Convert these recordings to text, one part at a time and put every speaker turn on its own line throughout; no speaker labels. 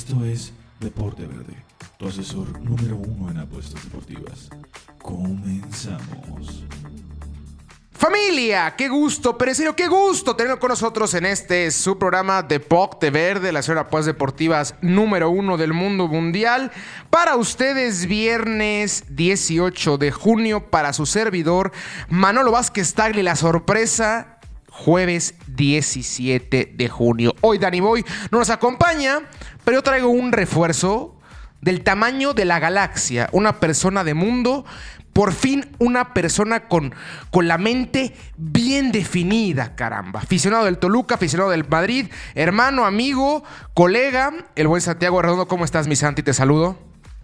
Esto es Deporte Verde, tu asesor número uno en apuestas deportivas. Comenzamos.
Familia, qué gusto, pero qué gusto tenerlo con nosotros en este su programa Deporte Verde, la señora Apuestas Deportivas número uno del mundo mundial. Para ustedes, viernes 18 de junio, para su servidor, Manolo Vázquez Tagli, la sorpresa jueves 17 de junio. Hoy Danny Boy no nos acompaña, pero yo traigo un refuerzo del tamaño de la galaxia, una persona de mundo, por fin una persona con, con la mente bien definida, caramba. Aficionado del Toluca, aficionado del Madrid, hermano, amigo, colega, el buen Santiago Redondo, ¿cómo estás, mi Santi? Te saludo.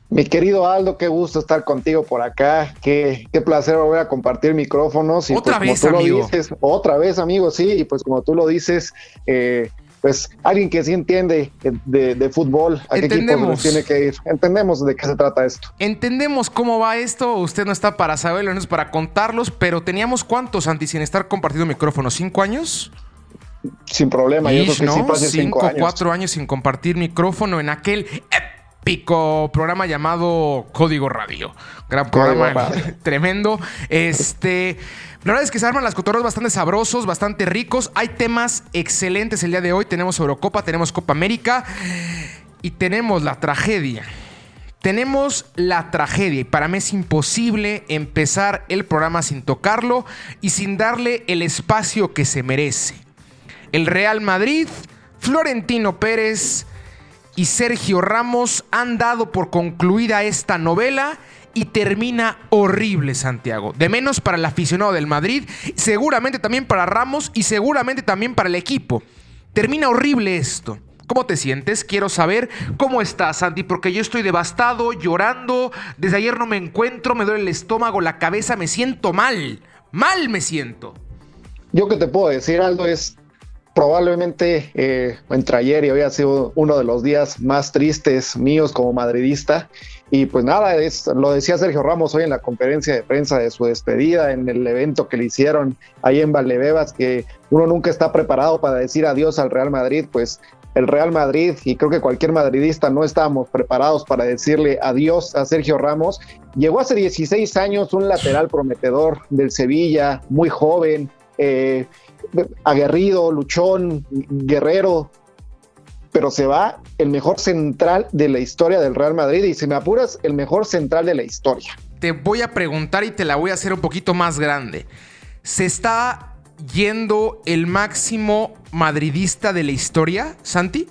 Mi querido Aldo, qué gusto estar contigo por acá. Qué, qué placer volver a compartir micrófonos.
Y otra
pues,
vez,
como tú
amigo.
Lo dices, otra vez, amigo, sí. Y pues como tú lo dices, eh, pues alguien que sí entiende de, de fútbol, a qué equipos tiene que ir. Entendemos de qué se trata esto.
Entendemos cómo va esto, usted no está para saberlo, no es para contarlos, pero teníamos cuántos, Santi, sin estar compartiendo micrófono, ¿cinco años?
Sin problema. Yo
Ish,
creo que sí
¿no?
fue hace cinco, años.
cuatro años sin compartir micrófono en aquel épico programa llamado Código Radio. Gran programa, tremendo. Este. La verdad es que se arman las cotorras bastante sabrosos, bastante ricos. Hay temas excelentes el día de hoy. Tenemos Eurocopa, tenemos Copa América y tenemos la tragedia. Tenemos la tragedia y para mí es imposible empezar el programa sin tocarlo y sin darle el espacio que se merece. El Real Madrid, Florentino Pérez y Sergio Ramos han dado por concluida esta novela y termina horrible, Santiago. De menos para el aficionado del Madrid, seguramente también para Ramos y seguramente también para el equipo. Termina horrible esto. ¿Cómo te sientes? Quiero saber cómo estás, Santi, porque yo estoy devastado, llorando. Desde ayer no me encuentro, me duele el estómago, la cabeza, me siento mal. Mal me siento.
Yo que te puedo decir, Aldo, es probablemente eh, entre ayer y hoy ha sido uno de los días más tristes míos como madridista. Y pues nada, es, lo decía Sergio Ramos hoy en la conferencia de prensa de su despedida, en el evento que le hicieron ahí en Valdebebas, que uno nunca está preparado para decir adiós al Real Madrid, pues el Real Madrid y creo que cualquier madridista no estábamos preparados para decirle adiós a Sergio Ramos. Llegó hace 16 años un lateral prometedor del Sevilla, muy joven, eh, aguerrido, luchón, guerrero, pero se va el mejor central de la historia del Real Madrid y si me apuras, el mejor central de la historia.
Te voy a preguntar y te la voy a hacer un poquito más grande. ¿Se está yendo el máximo madridista de la historia, Santi?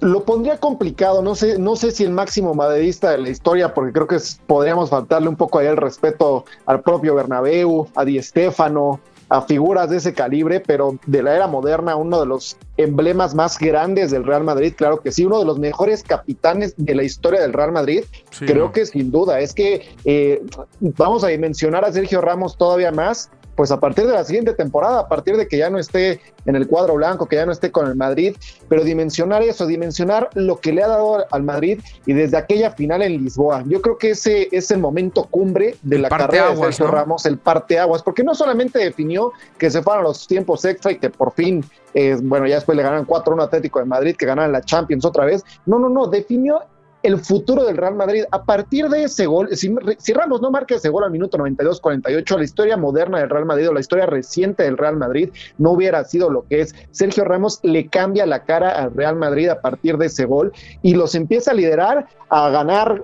Lo pondría complicado, no sé, no sé si el máximo madridista de la historia, porque creo que podríamos faltarle un poco ahí el respeto al propio Bernabéu, a Di Stéfano, a figuras de ese calibre, pero de la era moderna, uno de los emblemas más grandes del Real Madrid, claro que sí, uno de los mejores capitanes de la historia del Real Madrid,
Sí,
creo que sin duda, es que eh, vamos a dimensionar a Sergio Ramos todavía más, pues a partir de la siguiente temporada, a partir de que ya no esté en el cuadro blanco, que ya no esté con el Madrid, pero dimensionar eso, dimensionar lo que le ha dado al Madrid y desde aquella final en Lisboa. Yo creo que ese es el momento cumbre de
El
la carrera de Sergio
¿no?
Ramos, el parteaguas, porque no solamente definió que se fueron los tiempos extra y que por fin, eh, bueno, ya después le ganaron 4-1 Atlético de Madrid, que ganaron la Champions otra vez. No, no, no, definió el futuro del Real Madrid. A partir de ese gol, si, Ramos no marca ese gol al minuto 92-48, la historia moderna del Real Madrid o la historia reciente del Real Madrid no hubiera sido lo que es. Sergio Ramos le cambia la cara al Real Madrid a partir de ese gol y los empieza a liderar, a ganar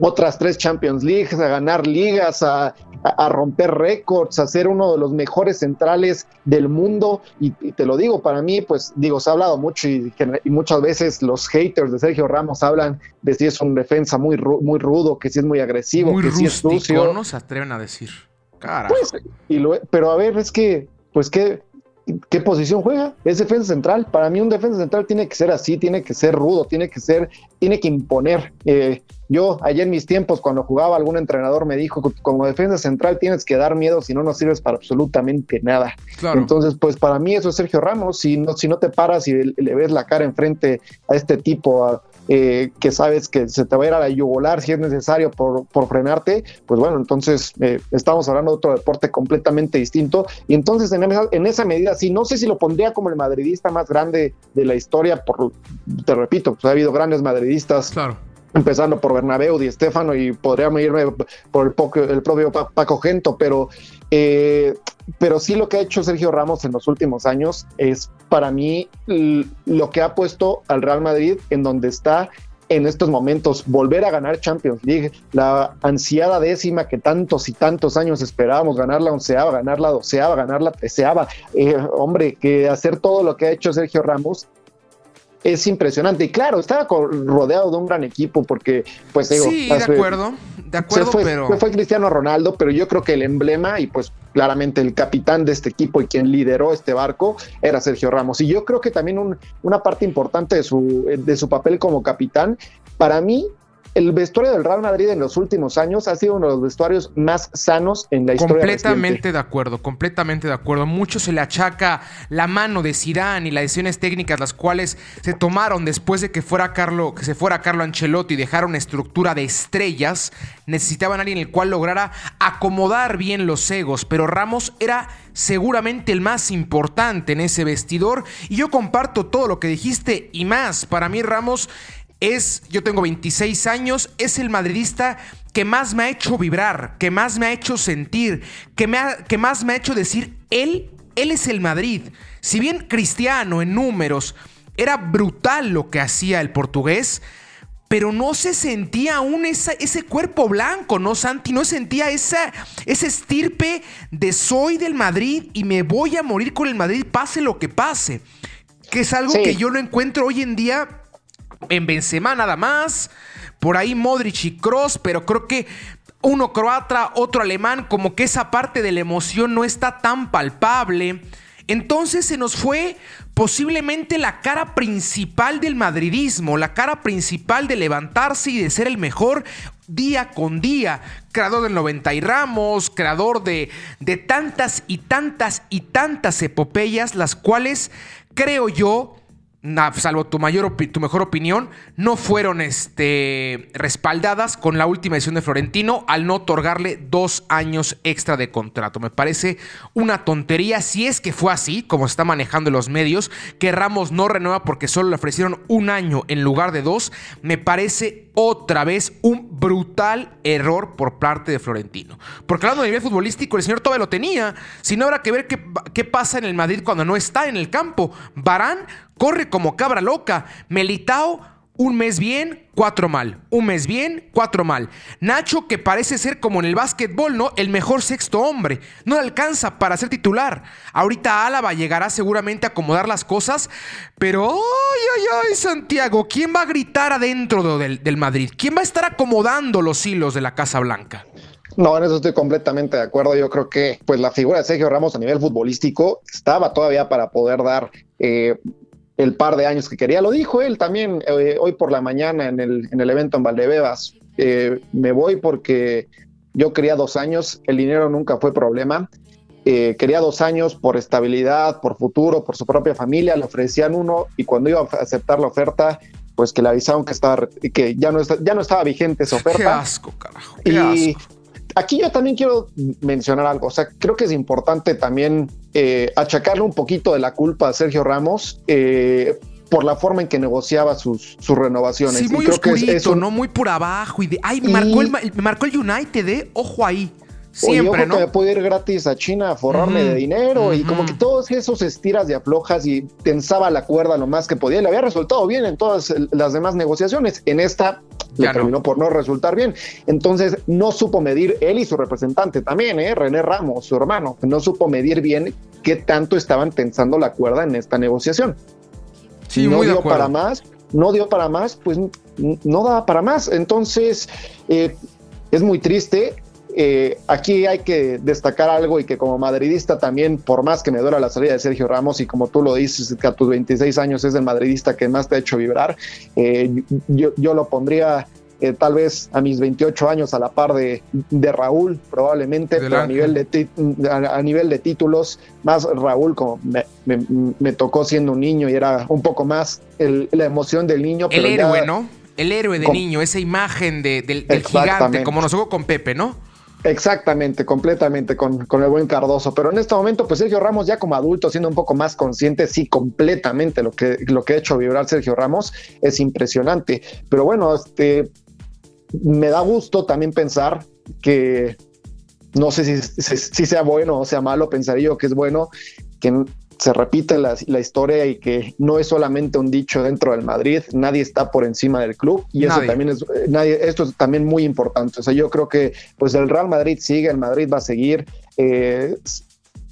otras tres Champions Leagues, a ganar ligas, a, a- a romper récords, a ser uno de los mejores centrales del mundo. Y, y te lo digo, para mí, pues digo, se ha hablado mucho y, muchas veces los haters de Sergio Ramos hablan de si es un defensa muy, ru- muy rudo, que si es muy agresivo,
Muy
que si es sucio.
no se atreven a decir. Carajo.
Pues, y lo- pero a ver, es que, pues, ¿qué, ¿qué posición juega? Es defensa central. Para mí un defensa central tiene que ser así, tiene que ser rudo, tiene que ser, tiene que imponer. Eh, yo, allá en mis tiempos, cuando jugaba, algún entrenador me dijo, como defensa central tienes que dar miedo, si no, no sirves para absolutamente nada.
claro.
Entonces, pues para mí eso es Sergio Ramos. Si no, si no te paras y le, le ves la cara enfrente a este tipo, a- eh, que sabes que se te va a ir a la yugular si es necesario por, por frenarte, pues bueno, entonces eh, estamos hablando de otro deporte completamente distinto. Y entonces en esa, en esa medida, sí, no sé si lo pondría como el madridista más grande de la historia, por, te repito, pues ha habido grandes madridistas.
Claro
empezando por Bernabéu, Di Stefano y podríamos irme por el, el propio Paco Gento, pero, eh, pero sí lo que ha hecho Sergio Ramos en los últimos años es para mí lo que ha puesto al Real Madrid en donde está en estos momentos, volver a ganar Champions League, la ansiada décima que tantos y tantos años esperábamos, ganar la onceava, ganar la doceava, ganar la treceava, eh, hombre, que hacer todo lo que ha hecho Sergio Ramos es impresionante. Y claro, estaba rodeado de un gran equipo porque, pues
digo, sí, de acuerdo, de acuerdo,
fue,
pero
fue Cristiano Ronaldo, pero yo creo que el emblema y pues claramente el capitán de este equipo y quien lideró este barco era Sergio Ramos. Y yo creo que también una parte importante de su, de su papel como capitán, para mí el vestuario del Real Madrid en los últimos años ha sido uno de los vestuarios más sanos en la historia.
Completamente de acuerdo, completamente de acuerdo. Mucho se le achaca la mano de Zidane y las decisiones técnicas las cuales se tomaron después de que fuera Carlo, que se fuera Carlo Ancelotti y dejaron una estructura de estrellas. Necesitaban a alguien el cual lograra acomodar bien los egos, pero Ramos era seguramente el más importante en ese vestidor y yo comparto todo lo que dijiste y más. Para mí Ramos es, yo tengo 26 años, es el madridista que más me ha hecho vibrar, que más me ha hecho sentir, que, me que más me ha hecho decir, él, él es el Madrid. Si bien cristiano en números, era brutal lo que hacía el portugués, pero no se sentía aún ese cuerpo blanco, ¿no, Santi? No sentía esa, ese estirpe de soy del Madrid y me voy a morir con el Madrid, pase lo que pase. Que es algo que yo no encuentro hoy en día en Benzema nada más. Por ahí Modric y Cross, pero creo que uno croata, otro alemán, como que esa parte de la emoción no está tan palpable. Entonces se nos fue posiblemente la cara principal del madridismo, la cara principal de levantarse y de ser el mejor día con día, creador del 90 y Ramos, creador de, de tantas y tantas y tantas epopeyas, las cuales creo yo salvo tu, mayor tu mejor opinión, no fueron este, respaldadas con la última edición de Florentino al no otorgarle dos años extra de contrato. Me parece una tontería si es que fue así, como se está manejando los medios, que Ramos no renueva porque solo le ofrecieron un año en lugar de dos. Me parece otra vez un brutal error por parte de Florentino. Porque hablando de nivel futbolístico, el señor todavía lo tenía. Si no, habrá que ver qué, qué pasa en el Madrid cuando no está en el campo. Barán corre como cabra loca. Melitao, un mes bien, cuatro mal. Un mes bien, cuatro mal. Nacho, que parece ser como en el básquetbol, ¿no? El mejor sexto hombre. No le alcanza para ser titular. Ahorita Álava llegará seguramente a acomodar las cosas. Pero, ay, ay, ay, Santiago, ¿quién va a gritar adentro del, Madrid? ¿Quién va a estar acomodando los hilos de la Casa Blanca?
No, en eso estoy completamente de acuerdo. Yo creo que pues la figura de Sergio Ramos a nivel futbolístico estaba todavía para poder dar eh, el par de años que quería. Lo dijo él también eh, hoy por la mañana en el, en el evento en Valdebebas. Eh, me voy porque yo quería dos años, el dinero nunca fue problema. Eh, quería dos años por estabilidad, por futuro, por su propia familia. Le ofrecían uno y cuando iba a aceptar la oferta, pues que le avisaron que, estaba, que ya, no ya no estaba vigente esa oferta. Qué
asco, carajo.
y aquí yo también quiero mencionar algo. O sea, creo que es importante también eh, achacarle un poquito de la culpa a Sergio Ramos. Eh, por la forma en que negociaba sus, sus renovaciones.
Sí, muy oscurito, ¿no? Muy por abajo. Y de, ay, me, marcó el, me marcó el United, ¿eh? Ojo ahí. Siempre, ¿no?
que me puedo ir gratis a China a forrarme de dinero y como que todos esos estiras y aflojas y tensaba la cuerda lo más que podía. Le había resultado bien en todas las demás negociaciones. En esta le terminó por no resultar bien. Entonces no supo medir él y su representante también, ¿eh? René Ramos, su hermano, no supo medir bien qué tanto estaban tensando la cuerda en esta negociación.
Sí,
no
muy
dio para más, no dio para más, pues no daba para más. Entonces eh, es muy triste eh, aquí hay que destacar algo y que como madridista también, por más que me duela la salida de Sergio Ramos y como tú lo dices, que a tus 26 años es el madridista que más te ha hecho vibrar, eh, yo, yo, lo pondría eh, tal vez a mis 28 años a la par de, de Raúl, probablemente, pero a nivel, de a, nivel de títulos, más Raúl como me, me, tocó siendo un niño y era un poco más el, la emoción del niño.
el héroe, ¿no? el héroe de niño, esa imagen de, del, del gigante, como nos jugó con Pepe, ¿no?
Exactamente, completamente con, con, el buen Cardoso. Pero en este momento, pues Sergio Ramos ya como adulto, siendo un poco más consciente, sí, completamente lo que, lo que ha hecho vibrar Sergio Ramos es impresionante. Pero bueno, este me da gusto también pensar que no sé si, sea bueno o sea malo, pensaría yo que es bueno que se repite la, historia y que no es solamente un dicho dentro del Madrid, nadie está por encima del club y eso también es eh, nadie, esto es también muy importante. O sea, yo creo que pues el Real Madrid sigue, el Madrid va a seguir. Eh,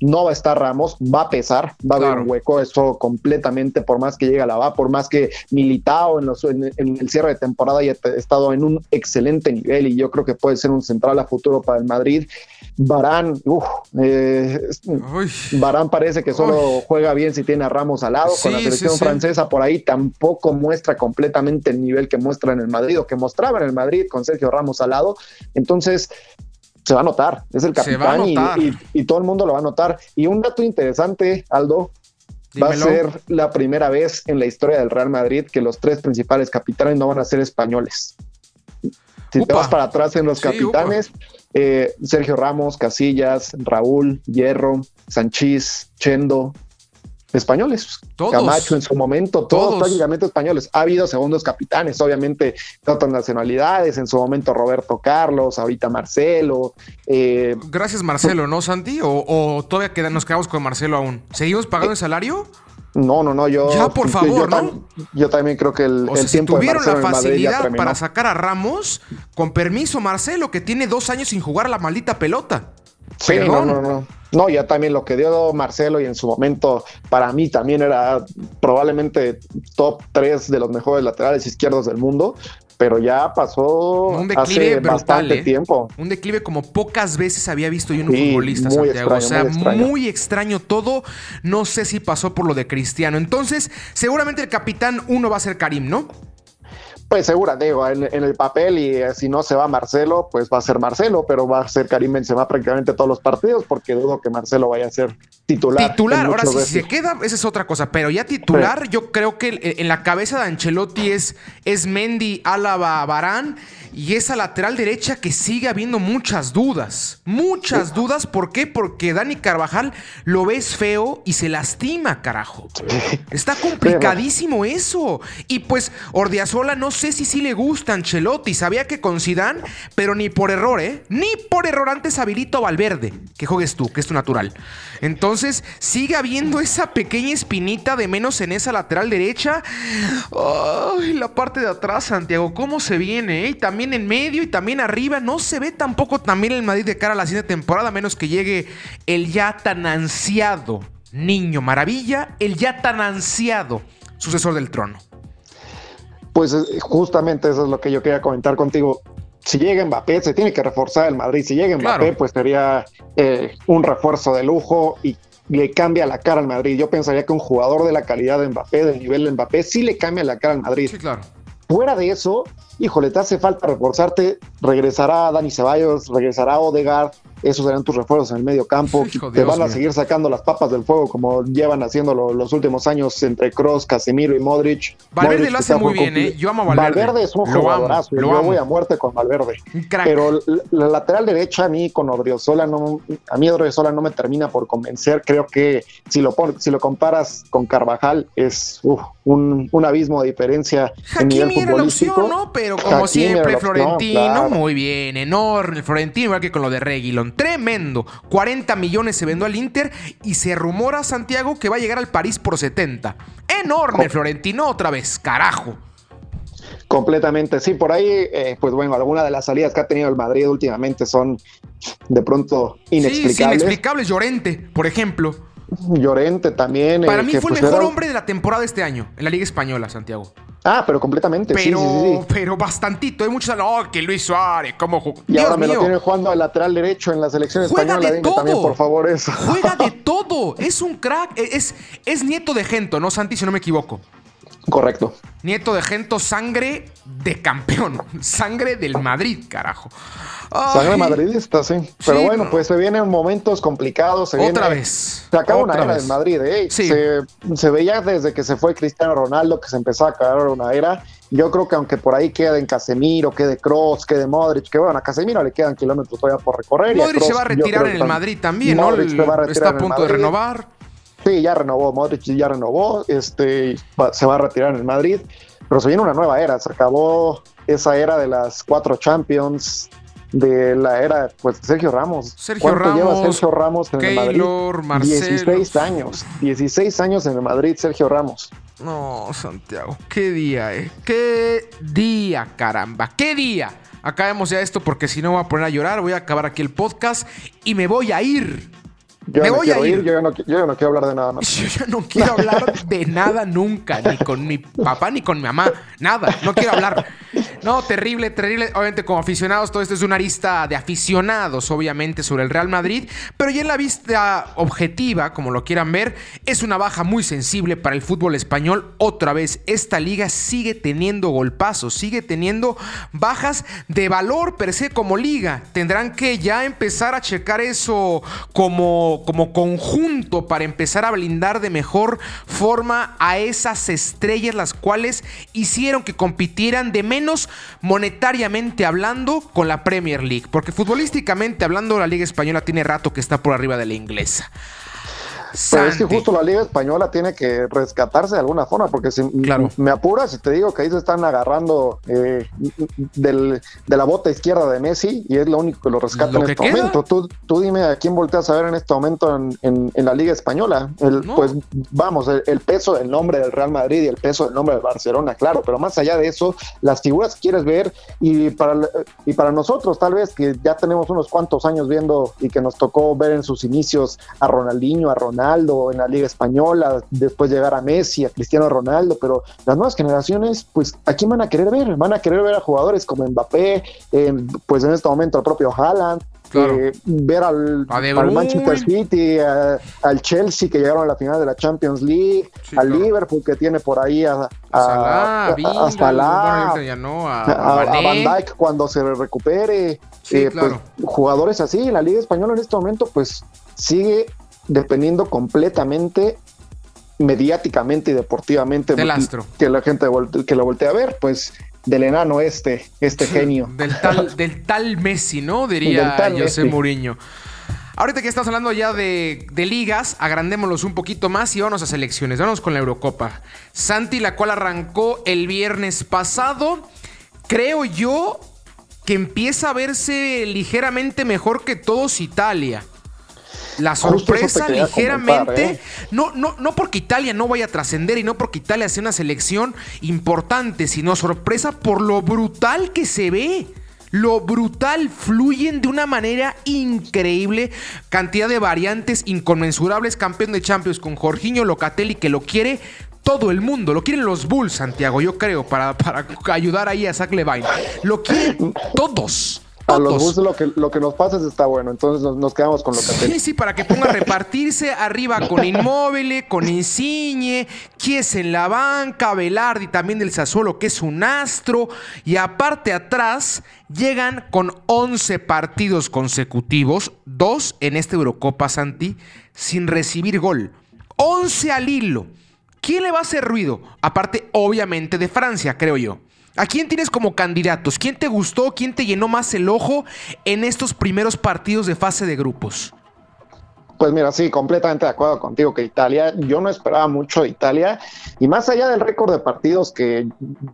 no va a estar Ramos, va a pesar, va a haber un hueco, eso completamente, por más que llegue a la va, por más que Militao en, en, el cierre de temporada haya estado en un excelente nivel y yo creo que puede ser un central a futuro para el Madrid. Barán, uff, eh, Barán parece que solo juega bien si tiene a Ramos al lado. Con la selección francesa por ahí tampoco muestra completamente el nivel que muestra en el Madrid o que mostraba en el Madrid con Sergio Ramos al lado. Entonces, se va a notar, es el capitán y, todo el mundo lo va a notar. Y un dato interesante, Aldo, va a ser la primera vez en la historia del Real Madrid que los tres principales capitanes no van a ser españoles. Si te vas para atrás en los capitanes, eh, Sergio Ramos, Casillas, Raúl, Hierro, Sanchís, Chendo, españoles. Todos. Camacho en su momento, todos, prácticamente españoles. Ha habido segundos capitanes, obviamente, de otras nacionalidades. En su momento Roberto Carlos, ahorita Marcelo.
Eh, Gracias Marcelo, ¿no, Santi? ¿O, todavía nos quedamos con Marcelo aún? ¿Seguimos pagando el salario?
No, no, no, yo.
Ya, por favor, ¿no?
yo también creo que el,
o si tuvieron la facilidad para sacar a Ramos, con permiso, Marcelo, que tiene dos años sin jugar la maldita pelota.
Sí, no, no, no. No, ya también lo que dio Marcelo y en su momento para mí también era probablemente top 3 de los mejores laterales izquierdos del mundo, pero ya pasó un declive hace bastante ¿eh? tiempo.
Un declive como pocas veces había visto yo en un futbolista, Santiago. o sea, muy extraño. todo. No sé si pasó por lo de Cristiano. Entonces, seguramente el capitán uno va a ser Karim, ¿no?
Pues segura, digo, en, el papel y eh, si no se va Marcelo, pues va a ser Marcelo, pero va a ser Karim Benzema prácticamente todos los partidos porque dudo que Marcelo vaya a ser titular.
Titular, ahora si se queda, esa es otra cosa, pero ya titular yo creo que en la cabeza de Ancelotti es, es Mendy, Álava, Barán y esa lateral derecha que sigue habiendo muchas dudas. Muchas dudas. ¿Por qué? Porque Dani Carvajal lo ves feo y se lastima, carajo. Está complicadísimo eso. Y pues Ordiazola no sé si sí le gusta Ancelotti. Sabía que con Zidane, pero ni por error, ¿eh? Ni por error antes habilito Valverde. Que juegues tú, que es tu natural. Entonces sigue habiendo esa pequeña espinita de menos en esa lateral derecha. Ay, la parte de atrás, Santiago, ¿cómo se viene? Eh? Y también en medio y también arriba. No se ve tampoco también el Madrid de cara a la siguiente temporada, a menos que llegue el ya tan ansiado niño maravilla, el ya tan ansiado sucesor del trono.
Pues justamente eso es lo que yo quería comentar contigo. Si llega Mbappé, se tiene que reforzar el Madrid. Si llega Mbappé, pues sería eh, un refuerzo de lujo y le cambia la cara al Madrid. Yo pensaría que un jugador de la calidad de Mbappé, del nivel de Mbappé, sí le cambia la cara al Madrid.
Sí, claro.
Fuera de eso, híjole, te hace falta reforzarte, regresará Dani Ceballos, regresará Odegaard, esos serán tus refuerzos en el medio campo. te van a seguir sacando las papas del fuego como llevan haciendo los últimos años entre Cross, Casemiro y Modric.
Valverde lo hace muy bien, ¿eh? Yo amo a Valverde.
Valverde es un jugadorazo. Yo voy a muerte con Valverde. Pero la lateral derecha a mí con Odriozola no, a mí Odriozola no me termina por convencer. Creo que si lo si lo comparas con Carvajal es un, abismo de diferencia
en nivel futbolístico. ¿no? Pero como siempre, Florentino, muy bien, enorme. Florentino, igual que con lo de Reguilón tremendo. 40 millones se vendió al Inter y se rumora, Santiago, que va a llegar al París por 70. Enorme, Florentino, otra vez, carajo.
Completamente, sí, por ahí, eh, pues bueno, algunas de las salidas que ha tenido el Madrid últimamente son de pronto inexplicables. Sí,
inexplicables, Llorente, por ejemplo.
Llorente también.
Para eh, mí fue el pues mejor hombre de la temporada de este año, en la Liga Española, Santiago.
Ah, pero completamente.
Pero,
sí, sí,
sí, pero bastantito. Hay muchos. Oh, que Luis Suárez, ¿cómo jugó?
Y ahora me lo tiene jugando al lateral derecho en la selección española. De todo. También, por favor, eso.
Juega de todo. Es un crack. Es, es nieto de Gento, ¿no, Santi? Si no me equivoco.
Correcto.
Nieto de Gento, sangre de campeón. Sangre del Madrid, carajo.
Sangre madridista, sí. Pero bueno, pues se vienen momentos complicados. Se
otra vez.
Se acaba una era del Madrid. ¿eh? Se, veía desde que se fue Cristiano Ronaldo que se empezó a acabar una era. Yo creo que aunque por ahí queden Casemiro, quede Cross, quede Modric, que bueno, a Casemiro le quedan kilómetros todavía por recorrer.
Modric se va a retirar en el Madrid también, ¿no? Está a punto de renovar.
Sí, ya renovó, Modric ya renovó, este, se va a retirar en el Madrid, pero se viene una nueva era, se acabó esa era de las cuatro Champions, de la era, pues Sergio Ramos.
Sergio Ramos, lleva
Sergio Ramos en el Madrid? 16 años, 16 años en el Madrid, Sergio Ramos.
No, Santiago, qué día, eh. Qué día, caramba, qué día. Acabemos ya esto porque si no voy a poner a llorar, voy a acabar aquí el podcast y me voy a ir.
Yo me voy a ir. Yo, no, yo no quiero hablar de nada más.
Yo ya no quiero hablar de nada nunca, ni con mi papá ni con mi mamá, nada, no quiero hablar. No, terrible, terrible. Obviamente, como aficionados, todo esto es una lista de aficionados, obviamente, sobre el Real Madrid. Pero ya en la vista objetiva, como lo quieran ver, es una baja muy sensible para el fútbol español. Otra vez, esta liga sigue teniendo golpazos, sigue teniendo bajas de valor per se como liga. Tendrán que ya empezar a checar eso como, como conjunto para empezar a blindar de mejor forma a esas estrellas, las cuales hicieron que compitieran de menos monetariamente hablando con la Premier League, porque futbolísticamente hablando la Liga Española tiene rato que está por arriba de la inglesa.
Pero es que justo la Liga Española tiene que rescatarse de alguna forma, porque si me apuras y te digo que ahí se están agarrando eh, de la bota izquierda de Messi y es lo único que lo rescata en este momento. Tú, tú dime a quién volteas a ver en este momento en, la Liga Española. Pues vamos, el, peso del nombre del Real Madrid y el peso del nombre del Barcelona, claro, pero más allá de eso, las figuras que quieres ver y para, y para nosotros tal vez que ya tenemos unos cuantos años viendo y que nos tocó ver en sus inicios a Ronaldinho, a Ronaldo, Ronaldo en la Liga Española, después llegar a Messi, a Cristiano Ronaldo, pero las nuevas generaciones, pues, ¿a quién van a querer ver? Van a querer ver a jugadores como Mbappé, pues en este momento al propio Haaland, eh, ver al, Manchester City, al Chelsea que llegaron a la final de la Champions League, al Liverpool que tiene por ahí a, a, la, a, Van Dijk cuando se recupere. Eh, pues, jugadores así, la Liga Española en este momento pues sigue dependiendo completamente mediáticamente y deportivamente que la gente que lo voltee a ver, pues del enano este, este genio.
Del tal, del tal Messi, ¿no? Diría José Mourinho. Ahorita que estás hablando ya de, de, ligas, agrandémoslos un poquito más y vamos a selecciones. Vamos con la Eurocopa. Santi, la cual arrancó el viernes pasado. Creo yo que empieza a verse ligeramente mejor que todos Italia. La sorpresa ligeramente, ¿eh? no, no, no porque Italia no vaya a trascender y no porque Italia sea una selección importante, sino sorpresa por lo brutal que se ve. Lo brutal, fluyen de una manera increíble. Cantidad de variantes inconmensurables. Campeón de Champions con Jorginho Locatelli que lo quiere todo el mundo. Lo quieren los Bulls, Santiago, yo creo, para, para ayudar ahí a Zach Levine. Lo quieren todos.
A los Bulls lo que, lo que nos pasa está bueno, entonces nos, quedamos con lo que
Sí, sí, para que ponga a repartirse arriba con Inmóvil, con Insigne, Kies en la banca, Velardi también del Sassuolo, que es un astro, y aparte atrás llegan con 11 partidos consecutivos, dos en esta Eurocopa Santi, sin recibir gol. 11 al hilo. ¿Quién le va a hacer ruido? Aparte, obviamente, de Francia, creo yo. ¿A quién tienes como candidatos? ¿Quién te gustó? ¿Quién te llenó más el ojo en estos primeros partidos de fase de grupos?
Pues mira, sí, completamente de acuerdo contigo que Italia, yo no esperaba mucho de Italia y más allá del récord de partidos que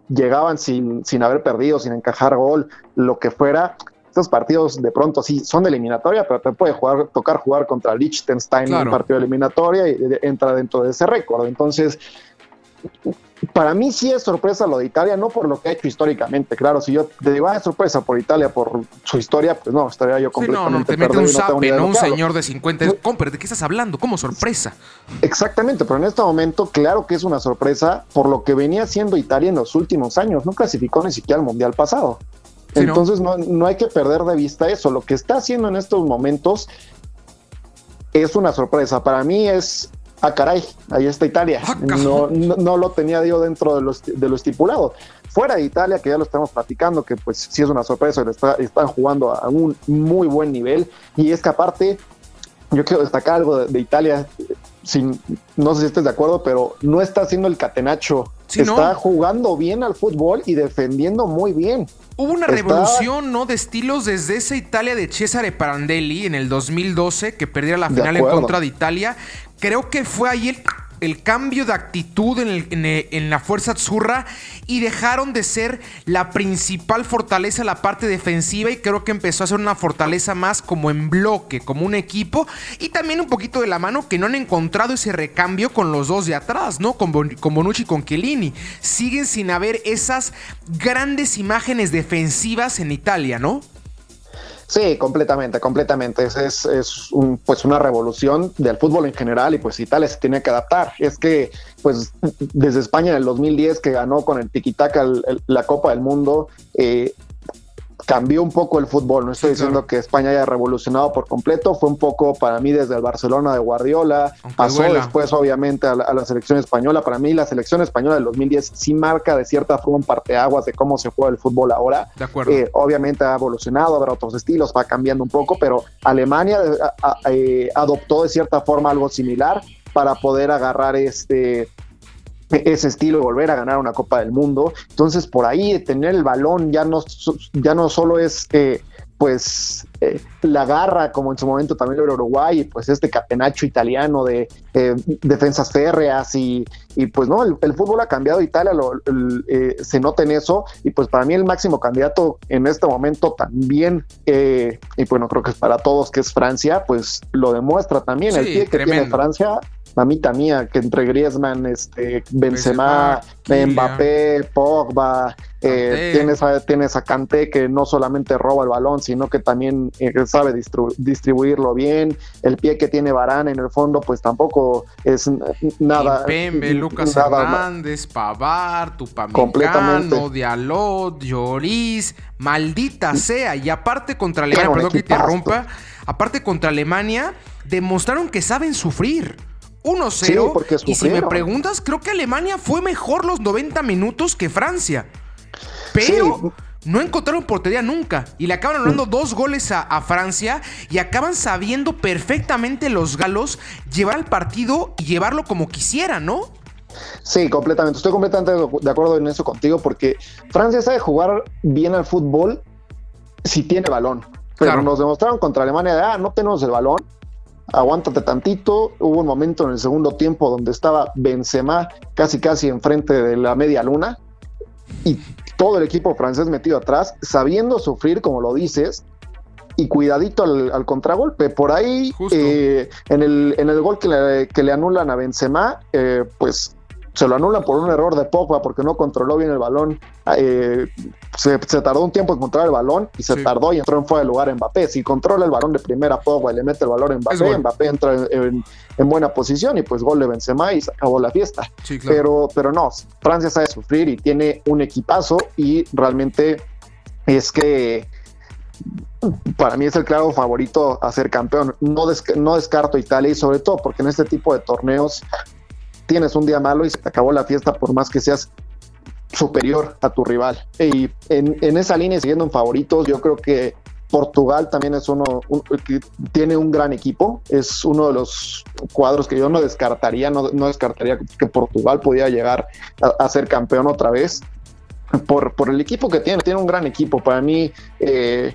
llegaban sin, sin haber perdido, sin encajar gol, lo que fuera, estos partidos de pronto sí son de eliminatoria, pero te puede jugar, tocar jugar contra Liechtenstein en un partido de eliminatoria y entra dentro de ese récord. Entonces, para mí sí es sorpresa lo de Italia, no por lo que ha hecho históricamente. Claro, si yo te digo, ah, es sorpresa por Italia, por su historia, pues no, estaría yo completamente
sí, no, no, te mete un zape, no, un señor de 50. Comper, ¿de qué estás hablando? ¿Cómo sorpresa?
Exactamente, pero en este momento, claro que es una sorpresa por lo que venía haciendo Italia en los últimos años. No clasificó ni siquiera al Mundial pasado. Entonces no, no hay que perder de vista eso. Lo que está haciendo en estos momentos es una sorpresa. Para mí es ah, caray, ahí está Italia.
Ah,
no, no, lo tenía yo dentro de, los, de lo estipulado. Fuera de Italia, que ya lo estamos platicando, que pues sí es una sorpresa, están jugando a un muy buen nivel. Y es que aparte, yo quiero destacar algo de, Italia, sin, no sé si estés de acuerdo, pero no está haciendo el catenacho. está jugando bien al fútbol y defendiendo muy bien.
Hubo una revolución, ¿no? De estilos desde esa Italia de Cesare Parandelli en el 2012, que perdiera la final en contra de Italia. Creo que fue ahí el cambio de actitud en, la fuerza Azzurra y dejaron de ser la principal fortaleza la parte defensiva y creo que empezó a ser una fortaleza más como en bloque, como un equipo y también un poquito de la mano que no han encontrado ese recambio con los dos de atrás, ¿no? Con, con Bonucci y con Chiellini. Siguen sin haber esas grandes imágenes defensivas en Italia, ¿no?
Sí, completamente, completamente. Es, es, un, pues una revolución del fútbol en general y pues Italia se tiene que adaptar. Es que pues desde España en el 2010 que ganó con el tiquitaca la Copa del Mundo, eh, cambió un poco el fútbol. No estoy diciendo que España haya revolucionado por completo, fue un poco para mí desde el Barcelona de Guardiola, pasó después obviamente a la, selección española. Para mí la selección española del 2010 sí marca de cierta forma un parteaguas de cómo se juega el fútbol ahora.
De acuerdo.
Eh, obviamente ha evolucionado, habrá otros estilos, va cambiando un poco, pero Alemania eh, eh, adoptó de cierta forma algo similar para poder agarrar este ese estilo, volver a ganar una Copa del Mundo. Entonces, por ahí tener el balón ya no, ya no solo es eh, pues eh, la garra, como en su momento también lo era Uruguay, y pues este capenacho italiano de eh, defensas férreas y, y, pues no, el, fútbol ha cambiado, Italia lo, se nota en eso, y pues para mí el máximo candidato en este momento también, y bueno, creo que es para todos que es Francia, pues lo demuestra también, el pie que tiene Francia mamita mía, que entre Griezmann, este, Benzema, Mbappé, Pogba, eh, tienes, a, tienes a Kanté que no solamente roba el balón, sino que también eh, sabe distribuirlo bien. El pie que tiene Barán en el fondo, pues tampoco es nada.
Pembe, Lucas Hernández, Pavar, Tupamecano, Dialot, Lloris, maldita sea. Y aparte contra Alemania, perdón que te interrumpa, aparte contra Alemania, demostraron que saben sufrir. 1-0. y si me preguntas, creo que Alemania fue mejor los 90 minutos que Francia. Pero no encontraron portería nunca. Y le acaban dando dos goles a, Francia y acaban sabiendo perfectamente los galos llevar el partido y llevarlo como quisieran, ¿no?
Sí, completamente. Estoy completamente de acuerdo en eso contigo porque Francia sabe jugar bien al fútbol si tiene balón. Pero nos demostraron contra Alemania de, ah, no tenemos el balón aguántate tantito. Hubo un momento en el segundo tiempo donde estaba Benzema casi casi enfrente de la media luna y todo el equipo francés metido atrás, sabiendo sufrir, como lo dices, y cuidadito al, contragolpe. Por ahí, eh, en, el, en el gol que le, que le anulan a Benzema, eh, pues se lo anulan por un error de Pogba porque no controló bien el balón. Eh, se, tardó un tiempo en encontrar el balón y se tardó y entró en fuera de lugar Mbappé. Si controla el balón de primera Pogba y le mete el balón en Mbappé, Mbappé entra en, buena posición y pues gol de Benzema y se acabó la fiesta. pero, pero no, Francia sabe sufrir y tiene un equipazo y realmente es que para mí es el claro favorito a ser campeón. No, no descarto Italia y sobre todo porque en este tipo de torneos tienes un día malo y se te acabó la fiesta por más que seas superior a tu rival. Y en, esa línea, siguiendo en favoritos, yo creo que Portugal también es uno, tiene un gran equipo, es uno de los cuadros que yo no descartaría, no, descartaría que Portugal pudiera llegar a, ser campeón otra vez. Por, por el equipo que tiene, tiene un gran equipo. Para mí, eh,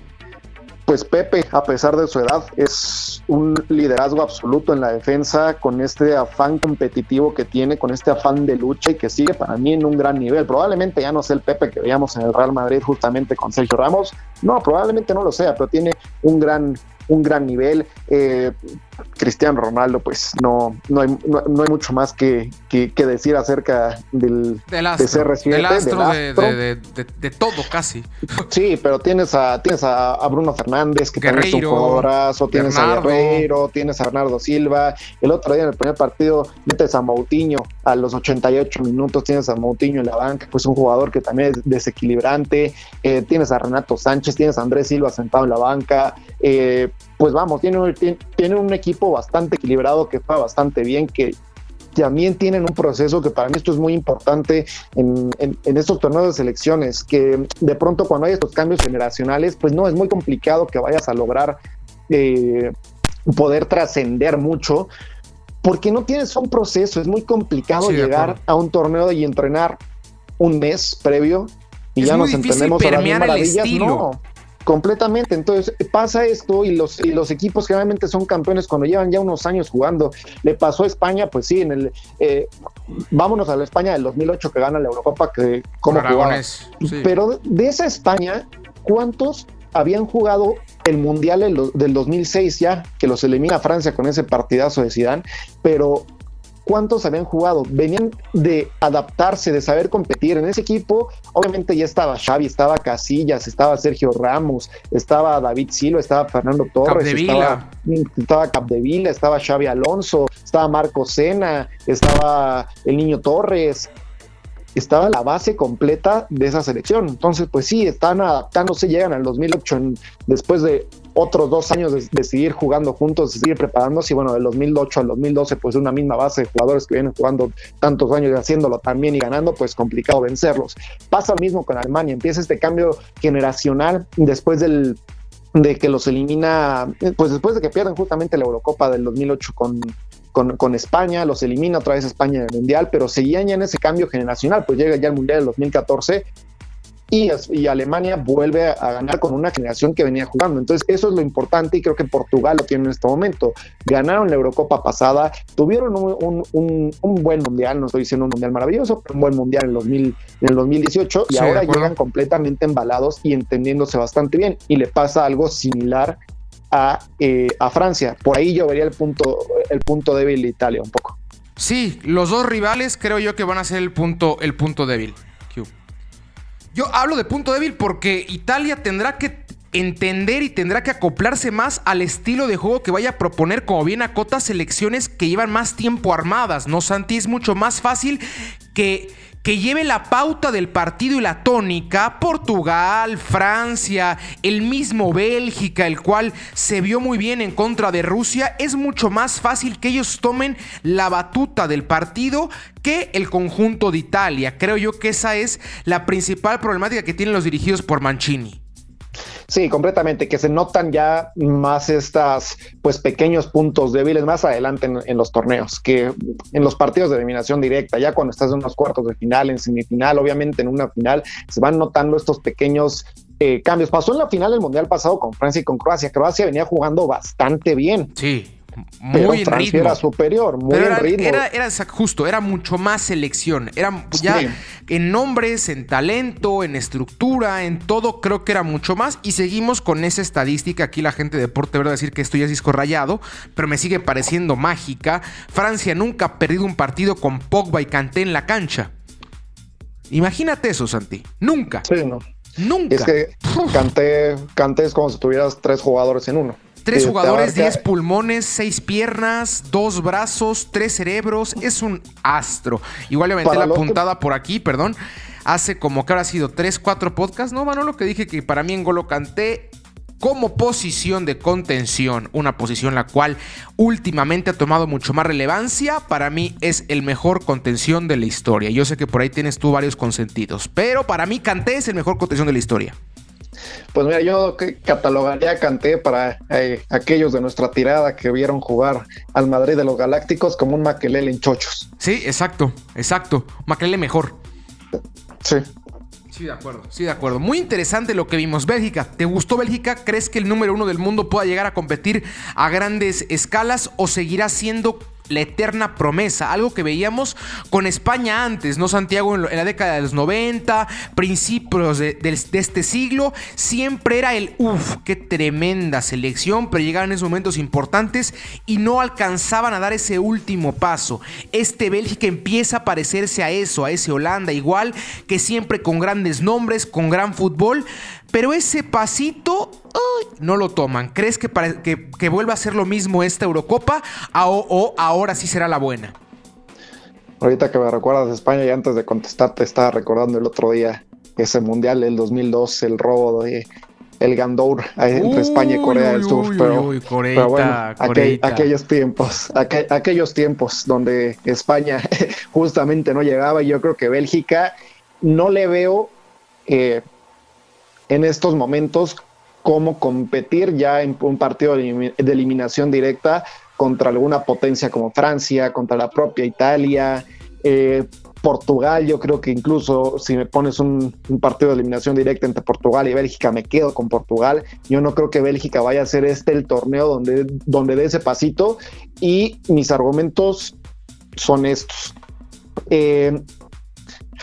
pues Pepe, a pesar de su edad, es un liderazgo absoluto en la defensa, con este afán competitivo que tiene, con este afán de lucha y que sigue para mí en un gran nivel. Probablemente ya no sea el Pepe que veíamos en el Real Madrid justamente con Sergio Ramos, no, probablemente no lo sea, pero tiene un gran, un gran nivel. Eh, Cristiano Ronaldo, pues no, no, hay, no, hay mucho más que, que, decir acerca del,
del astro, de CR7, del astro, de, de, todo casi.
Sí, pero tienes a, tienes a, Bruno Fernández, que también es un jugadorazo, tienes a Guerreiro, tienes a Bernardo Silva. El otro día en el primer partido metes a Moutinho a los 88 minutos, tienes a Moutinho en la banca, pues un jugador que también es desequilibrante. Eh, tienes a Renato Sánchez, tienes a Andrés Silva sentado en la banca. Eh, pues vamos, tiene, tiene, un equipo bastante equilibrado que fue bastante bien, que también tienen un proceso que para mí esto es muy importante en, estos torneos de selecciones, que de pronto cuando hay estos cambios generacionales, pues no, es muy complicado que vayas a lograr eh, poder trascender mucho, porque no tienes un proceso, es muy complicado llegar a un torneo y entrenar un mes previo y ya nos entendemos a las maravillas. No, completamente. Entonces pasa esto y los, y los equipos generalmente son campeones cuando llevan ya unos años jugando. Le pasó a España, pues sí, en el eh, vámonos a la España del 2008 que gana la Eurocopa, que como jugaba. Pero de esa España, ¿cuántos habían jugado el Mundial del 2006 ya, que los elimina Francia con ese partidazo de Zidane, pero ¿cuántos habían jugado? Venían de adaptarse, de saber competir. En ese equipo, obviamente ya estaba Xavi, estaba Casillas, estaba Sergio Ramos, estaba David Silva, estaba Fernando Torres, estaba, estaba Capdevila, estaba Xavi Alonso, estaba Marco Sena, estaba el Niño Torres, estaba la base completa de esa selección. Entonces, pues sí, están adaptándose, llegan al 2008 después de otros dos años de, seguir jugando juntos, de seguir preparándose. Y bueno, del 2008 al 2012, pues una misma base de jugadores que vienen jugando tantos años y haciéndolo también y ganando, pues complicado vencerlos. Pasa lo mismo con Alemania, empieza este cambio generacional después del de que los elimina, pues después de que pierden justamente la Eurocopa del 2008 con, con, España, los elimina otra vez España en el Mundial, pero seguían ya en ese cambio generacional, pues llega ya el Mundial del 2014 y, Alemania vuelve a ganar con una generación que venía jugando. Entonces, eso es lo importante y creo que Portugal lo tiene en este momento. Ganaron la Eurocopa pasada, tuvieron un, buen mundial, no estoy diciendo un mundial maravilloso, pero un buen mundial en, 2000, en el 2018 y ahora llegan completamente embalados y entendiéndose bastante bien. Y le pasa algo similar a, eh, a Francia. Por ahí yo vería el punto, el punto débil de Italia un poco.
Sí, los dos rivales creo yo que van a ser el punto, el punto débil. Yo hablo de punto débil porque Italia tendrá que entender y tendrá que acoplarse más al estilo de juego que vaya a proponer, como bien acota, selecciones que llevan más tiempo armadas, ¿no, Santi? Es mucho más fácil que que lleve la pauta del partido y la tónica, Portugal, Francia, el mismo Bélgica, el cual se vio muy bien en contra de Rusia, es mucho más fácil que ellos tomen la batuta del partido que el conjunto de Italia. Creo yo que esa es la principal problemática que tienen los dirigidos por Mancini.
Sí, completamente, que se notan ya más estas, pues, pequeños puntos débiles más adelante en, los torneos, que en los partidos de eliminación directa, ya cuando estás en unos cuartos de final, en semifinal, obviamente en una final, se van notando estos pequeños eh, cambios. Pasó en la final del Mundial pasado con Francia y con Croacia. Croacia venía jugando bastante bien.
Sí muy
en ritmo. Era superior, muy
era,
en ritmo.
Era, justo, era mucho más selección. Era ya en nombres, en talento, en estructura, en todo, creo que era mucho más. Y seguimos con esa estadística. Aquí la gente de Deporte va a decir que esto ya es disco rayado, pero me sigue pareciendo mágica. Francia nunca ha perdido un partido con Pogba y Kanté en la cancha. Imagínate eso, Santi. Nunca.
Sí, no.
Nunca.
Es que Kanté, Kanté es como si tuvieras tres jugadores en uno.
Tres jugadores, diez pulmones, seis piernas, dos brazos, tres cerebros. Es un astro. Igual le aventé la puntada por aquí, perdón. Hace como que ahora ha sido tres, cuatro podcasts. No, lo que dije que para mí en Golo canté como posición de contención, una posición la cual últimamente ha tomado mucho más relevancia, para mí es el mejor contención de la historia. Yo sé que por ahí tienes tú varios consentidos, pero para mí Canté es el mejor contención de la historia.
Pues mira, yo catalogaría a Canté para eh, aquellos de nuestra tirada que vieron jugar al Madrid de los Galácticos como un Maquelele en chochos.
Sí, exacto, exacto. Maquelele mejor.
Sí.
Sí, de acuerdo, sí, de acuerdo. Muy interesante lo que vimos. Bélgica, ¿te gustó Bélgica? ¿Crees que el número uno del mundo pueda llegar a competir a grandes escalas o seguirá siendo la eterna promesa, algo que veíamos con España antes, ¿no? Santiago en, la década de los 90, principios de, este siglo, siempre era el uff, qué tremenda selección, pero llegaban esos momentos importantes y no alcanzaban a dar ese último paso. Este Bélgica empieza a parecerse a eso, a ese Holanda, igual que siempre con grandes nombres, con gran fútbol, pero ese pasito no lo toman. ¿Crees que, que, vuelva a ser lo mismo esta Eurocopa o, ahora sí será la buena?
Ahorita que me recuerdas España y antes de contestarte estaba recordando el otro día ese mundial del 2002, el robo de, el Gandour entre España y Corea del Sur. pero, bueno, aquellos tiempos, aquellos tiempos donde España justamente no llegaba y yo creo que Bélgica no le veo eh, en estos momentos cómo competir ya en un partido de eliminación directa contra alguna potencia como Francia, contra la propia Italia, eh, Portugal, yo creo que incluso si me pones un, partido de eliminación directa entre Portugal y Bélgica, me quedo con Portugal. Yo no creo que Bélgica vaya a ser este el torneo donde, donde dé ese pasito y mis argumentos son estos. Eh,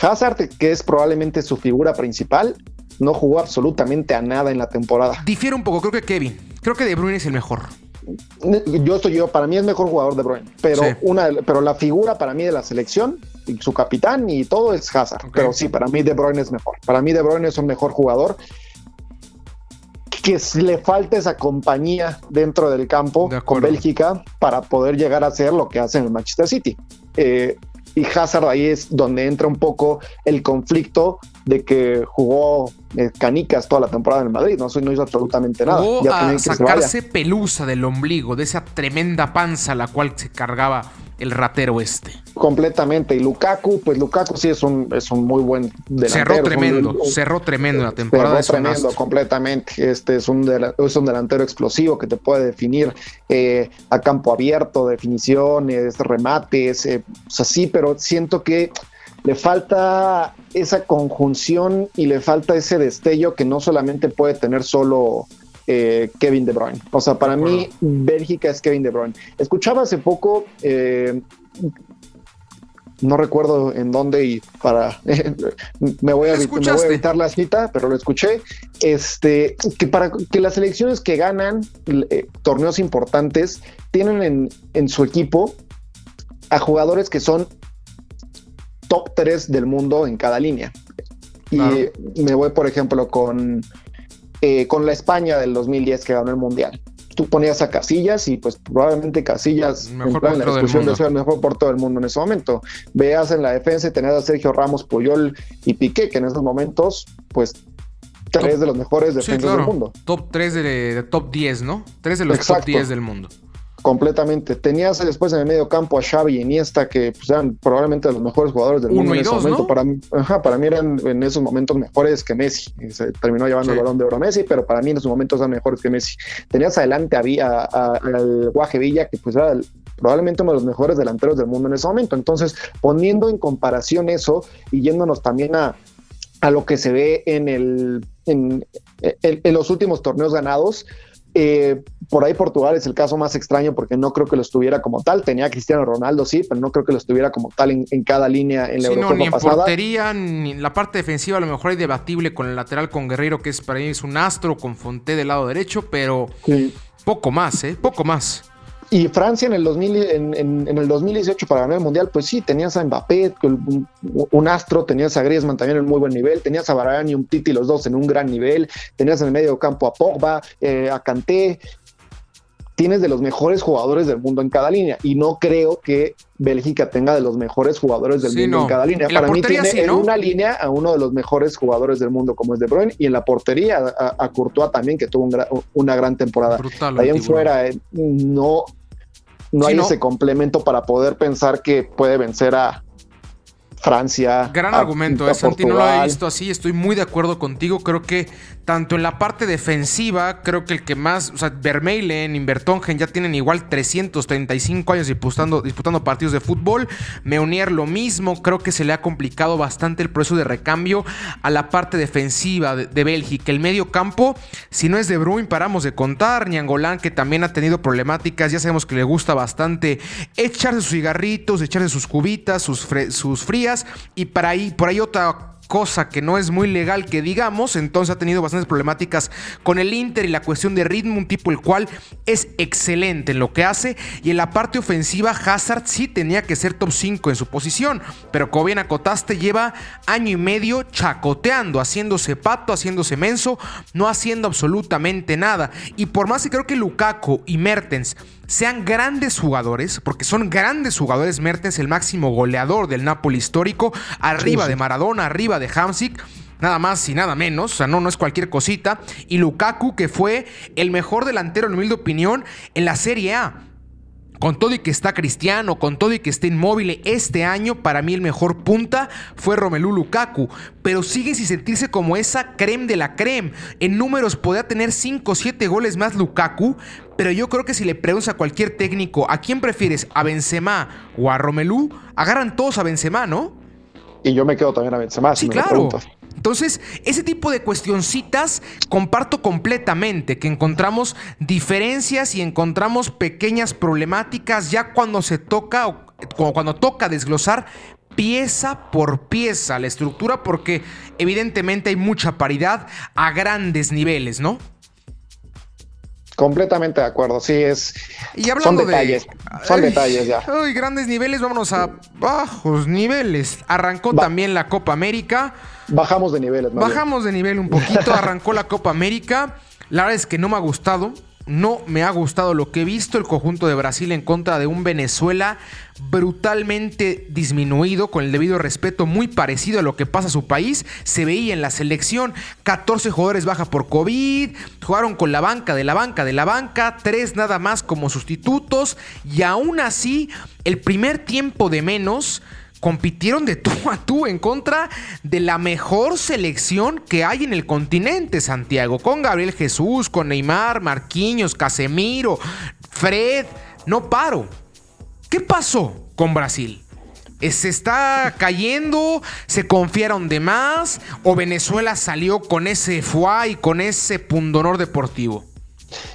Hazard, que es probablemente su figura principal, no jugó absolutamente a nada en la temporada.
Difiere un poco, creo que Kevin. Creo que De Bruyne es el mejor.
Yo estoy yo, para mí es mejor jugador De Bruyne, pero una, pero la figura para mí de la selección y su capitán y todo es Hazard. Pero sí, para mí De Bruyne es mejor. Para mí De Bruyne es un mejor jugador que le falta esa compañía dentro del campo con Bélgica para poder llegar a ser lo que hace en el Manchester City. Eh, y Hazard ahí es donde entra un poco el conflicto de que jugó eh, canicas toda la temporada en Madrid, no, no hizo absolutamente nada.
A sacarse pelusa del ombligo, de esa tremenda panza la cual se cargaba el ratero este.
Completamente. Y Lukaku, pues Lukaku sí es un, es un muy buen delantero.
Cerró tremendo, cerró tremendo la temporada.
Cerró tremendo, completamente. Este es un, es un delantero explosivo que te puede definir eh, a campo abierto, definiciones, remates, eh, o sea, sí, pero siento que le falta esa conjunción y le falta ese destello que no solamente puede tener solo eh, Kevin De Bruyne. O sea, para mí Bélgica es Kevin De Bruyne. Escuchaba hace poco, eh, no recuerdo en dónde y para me, voy a, evitar la cita, pero lo escuché. Este que para que las selecciones que ganan eh, torneos importantes tienen en, en su equipo a jugadores que son top 3 del mundo en cada línea. Y me voy, por ejemplo, con, eh, con la España del 2010 que ganó el Mundial. Tú ponías a Casillas y pues probablemente Casillas
mejor en la discusión
de ser el mejor por todo el mundo en ese momento. Veas en la defensa y tenías a Sergio Ramos, Puyol y Piqué, que en esos momentos pues tres de los mejores defensas del mundo.
Top 3 de, top 10, ¿no? Tres de los top 10 del mundo
completamente. Tenías después en el medio campo a Xavi y Iniesta, que pues, eran probablemente los mejores jugadores del mundo en ese momento. Para, mí, para mí eran en esos momentos mejores que Messi. se terminó llevando el balón de oro Messi, pero para mí en esos momentos eran mejores que Messi. Tenías adelante a, al Guaje Villa, que pues era probablemente uno de los mejores delanteros del mundo en ese momento. Entonces, poniendo en comparación eso y yéndonos también a, a lo que se ve en el en, en los últimos torneos ganados, eh, por ahí Portugal es el caso más extraño porque no creo que lo estuviera como tal. Tenía a Cristiano Ronaldo, sí, pero no creo que lo estuviera como tal en, cada línea en la sí, no,
ni en portería, ni en la parte defensiva. A lo mejor hay debatible con el lateral con Guerrero, que es para mí es un astro, con Fonté del lado derecho, pero poco más, ¿eh? Poco más.
Y Francia en el, 2000, en, el 2018 para ganar el Mundial, pues sí, tenías a Mbappé, un, astro, tenías a Griezmann también en muy buen nivel, tenías a Varane y un Titi los dos en un gran nivel, tenías en el medio campo a Pogba, eh, a Kanté, tienes de los mejores jugadores del mundo en cada línea y no creo que Bélgica tenga de los mejores jugadores del mundo en cada línea. Para mí tiene en una línea a uno de los mejores jugadores del mundo como es De Bruyne y en la portería a, Courtois también que tuvo una gran temporada. Ahí en fuera eh, no no hay ese complemento para poder pensar que puede vencer a Francia.
Gran argumento, eh, Santi no lo había visto así, estoy muy de acuerdo contigo, creo que tanto en la parte defensiva, creo que el que más, o sea, Vermeilen, Invertongen ya tienen igual 335 años disputando, partidos de fútbol. Meunier lo mismo, creo que se le ha complicado bastante el proceso de recambio a la parte defensiva de, Bélgica. El medio campo, si no es de Bruin, paramos de contar. Niangolán, que también ha tenido problemáticas, ya sabemos que le gusta bastante echarse sus cigarritos, echarse sus cubitas, sus, sus frías, y para ahí, por ahí otra cosa que no es muy legal que digamos, entonces ha tenido bastantes problemáticas con el Inter y la cuestión de ritmo, un tipo el cual es excelente en lo que hace y en la parte ofensiva Hazard sí tenía que ser top 5 en su posición, pero como bien acotaste lleva año y medio chacoteando, haciéndose pato, haciéndose menso, no haciendo absolutamente nada. Y por más que creo que Lukaku y Mertens sean grandes jugadores, porque son grandes jugadores. Mertens, el máximo goleador del Napoli histórico, arriba de Maradona, arriba de Hamsik. nada más y nada menos, o sea, no, no es cualquier cosita, y Lukaku, que fue el mejor delantero, en mi humilde opinión, en la Serie A. Con todo y que está Cristiano, con todo y que esté inmóvil, este año para mí el mejor punta fue Romelu Lukaku, pero sigue sin sentirse como esa creme de la creme. En números podría tener 5 o 7 goles más Lukaku, pero yo creo que si le preguntas a cualquier técnico, ¿a quién prefieres? ¿A Benzema o a Romelu? Agarran todos a Benzema, ¿no?
Y yo me quedo también a Benzema.
Sí, claro. Entonces, ese tipo de cuestioncitas comparto completamente, que encontramos diferencias y encontramos pequeñas problemáticas ya cuando se toca, o cuando toca desglosar pieza por pieza la estructura, porque evidentemente hay mucha paridad a grandes niveles, ¿no?
Completamente de acuerdo, sí, es.
Y hablando
son detalles, son detalles ya.
Ay, grandes niveles, vámonos a bajos niveles. Arrancó también la Copa América.
Bajamos de niveles,
Bajamos de nivel un poquito, arrancó la Copa América. La verdad es que no me ha gustado. No me ha gustado lo que he visto, el conjunto de Brasil en contra de un Venezuela brutalmente disminuido, con el debido respeto, muy parecido a lo que pasa a su país. Se veía en la selección, 14 jugadores baja por COVID, jugaron con la banca de la banca de la banca, tres nada más como sustitutos, y aún así, el primer tiempo de menos compitieron de tú a tú en contra de la mejor selección que hay en el continente, Santiago, con Gabriel Jesús, con Neymar, Marquinhos, Casemiro, Fred, no paro. ¿Qué pasó con Brasil? ¿Se está cayendo? ¿Se confiaron de más? ¿O Venezuela salió con ese fuá y con ese pundonor deportivo?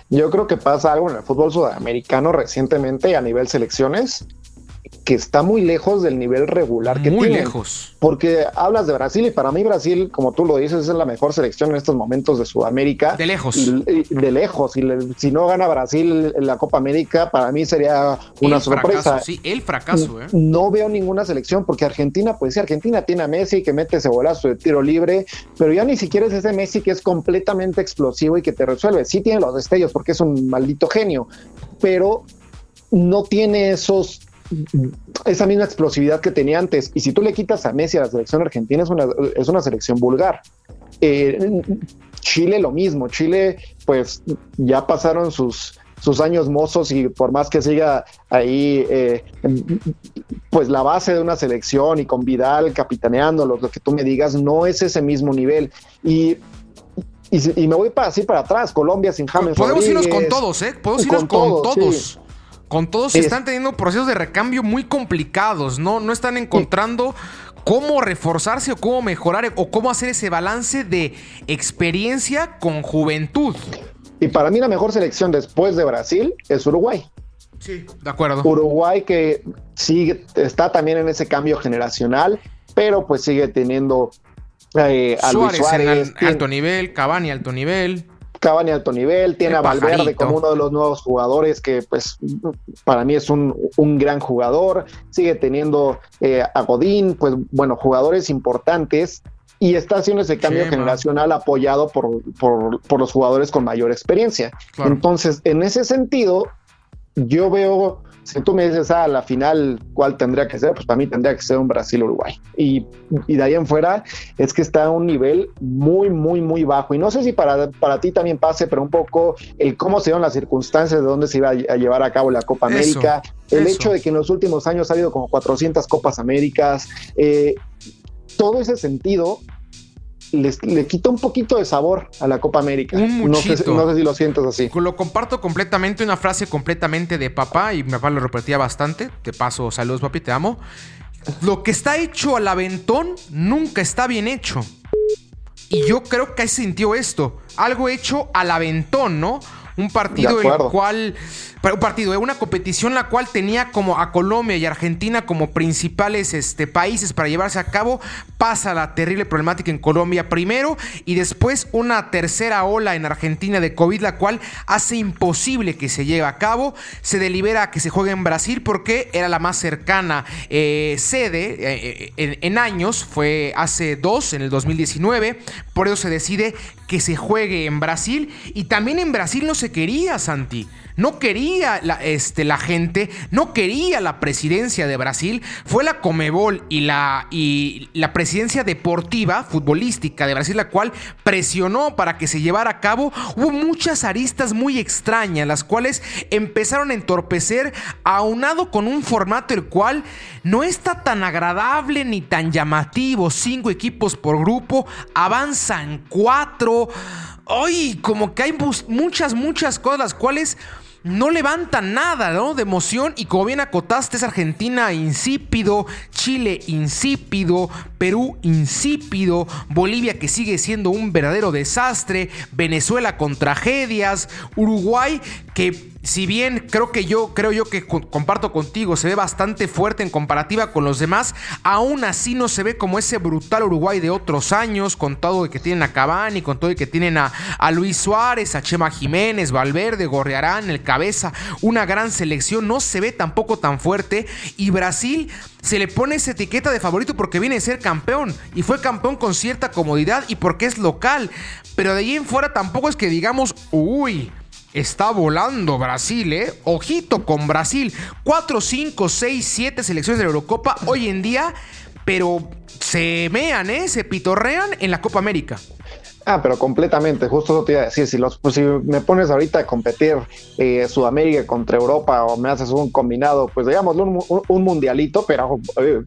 Yo creo que pasa algo en el fútbol sudamericano recientemente a nivel selecciones que está muy lejos del nivel regular que
muy lejos.
Porque hablas de Brasil y para mí Brasil, como tú lo dices, es la mejor selección en estos momentos de Sudamérica.
De lejos.
de lejos. Y si no gana Brasil en la Copa América, para mí sería una sorpresa.
sí, el fracaso. ¿eh?
No veo ninguna selección porque Argentina, pues sí, Argentina tiene a Messi que mete ese golazo de tiro libre, pero ya ni siquiera es ese Messi que es completamente explosivo y que te resuelve. Sí tiene los destellos porque es un maldito genio, pero no tiene esos esa misma explosividad que tenía antes. Y si tú le quitas a Messi a la selección argentina, es una, es una selección vulgar. Eh, Chile lo mismo. Chile, pues ya pasaron sus, sus años mozos y por más que siga ahí, eh, pues la base de una selección y con Vidal capitaneando, lo, que tú me digas, no es ese mismo nivel. Y y, me voy para así para atrás, Colombia sin James.
Podemos irnos con todos, ¿eh? Podemos irnos con, todos. Con todos están teniendo procesos de recambio muy complicados, ¿no? No están encontrando cómo reforzarse o cómo mejorar o cómo hacer ese balance de experiencia con juventud.
Y para mí la mejor selección después de Brasil es Uruguay.
Sí, de acuerdo.
Uruguay que sigue, está también en ese cambio generacional, pero pues sigue teniendo
eh, a Suárez, Suárez en alto nivel, Cavani alto nivel.
Cavani alto nivel, tiene a Valverde como uno de los nuevos jugadores que pues para mí es un, gran jugador, sigue teniendo eh, a Godín, pues bueno, jugadores importantes y está haciendo ese cambio generacional apoyado por, por, los jugadores con mayor experiencia. Entonces, en ese sentido, yo veo si tú me dices, a ah, la final, ¿cuál tendría que ser? Pues para mí tendría que ser un Brasil-Uruguay. Y, de ahí en fuera es que está a un nivel muy, muy, muy bajo. Y no sé si para, para ti también pase, pero un poco el cómo se dieron las circunstancias de dónde se iba a llevar a cabo la Copa América, el hecho de que en los últimos años ha habido como 400 Copas Américas. Eh, todo ese sentido le quita un poquito de sabor a la Copa América. no, sé, si lo sientes así.
Lo comparto completamente, una frase completamente de papá, y mi papá lo repetía bastante. Te paso, saludos papi, te amo. Lo que está hecho al aventón nunca está bien hecho. Y yo creo que se sintió esto. Algo hecho al aventón, ¿no? Un partido en el cual un partido, una competición la cual tenía como a Colombia y Argentina como principales este, países para llevarse a cabo, pasa la terrible problemática en Colombia primero y después una tercera ola en Argentina de COVID, la cual hace imposible que se lleve a cabo. Se delibera que se juegue en Brasil porque era la más cercana eh, sede eh, en, en años, fue hace dos, en el 2019, por eso se decide que se juegue en Brasil y también en Brasil no se quería, Santi. No quería la, este, la gente, no quería la presidencia de Brasil, fue la Comebol y la, y la presidencia deportiva, futbolística de Brasil, la cual presionó para que se llevara a cabo. Hubo muchas aristas muy extrañas, las cuales empezaron a entorpecer, aunado con un formato el cual no está tan agradable ni tan llamativo. Cinco equipos por grupo, avanzan cuatro. Ay, como que hay muchas, muchas cosas las cuales no levantan nada, ¿no? De emoción. Y como bien acotaste, es Argentina insípido, Chile insípido, Perú insípido, Bolivia que sigue siendo un verdadero desastre, Venezuela con tragedias, Uruguay que si bien creo que yo, creo yo que comparto contigo, se ve bastante fuerte en comparativa con los demás, aún así no se ve como ese brutal Uruguay de otros años, con todo el que tienen a Cavani, con todo el que tienen a, a Luis Suárez, a Chema Jiménez, Valverde, Gorriarán, el cabeza, una gran selección, no se ve tampoco tan fuerte. Y Brasil se le pone esa etiqueta de favorito porque viene a ser campeón y fue campeón con cierta comodidad y porque es local. Pero de ahí en fuera tampoco es que digamos, uy, Está volando Brasil, ¿eh? Ojito con Brasil. 4, 5, 6, 7 selecciones de la Eurocopa hoy en día, pero se mean, ¿eh? Se pitorrean en la Copa América.
Ah, pero completamente, justo eso te iba a decir, si, los, pues, si me pones ahorita a competir eh, Sudamérica contra Europa o me haces un combinado, pues digamos un, mundialito, pero eh,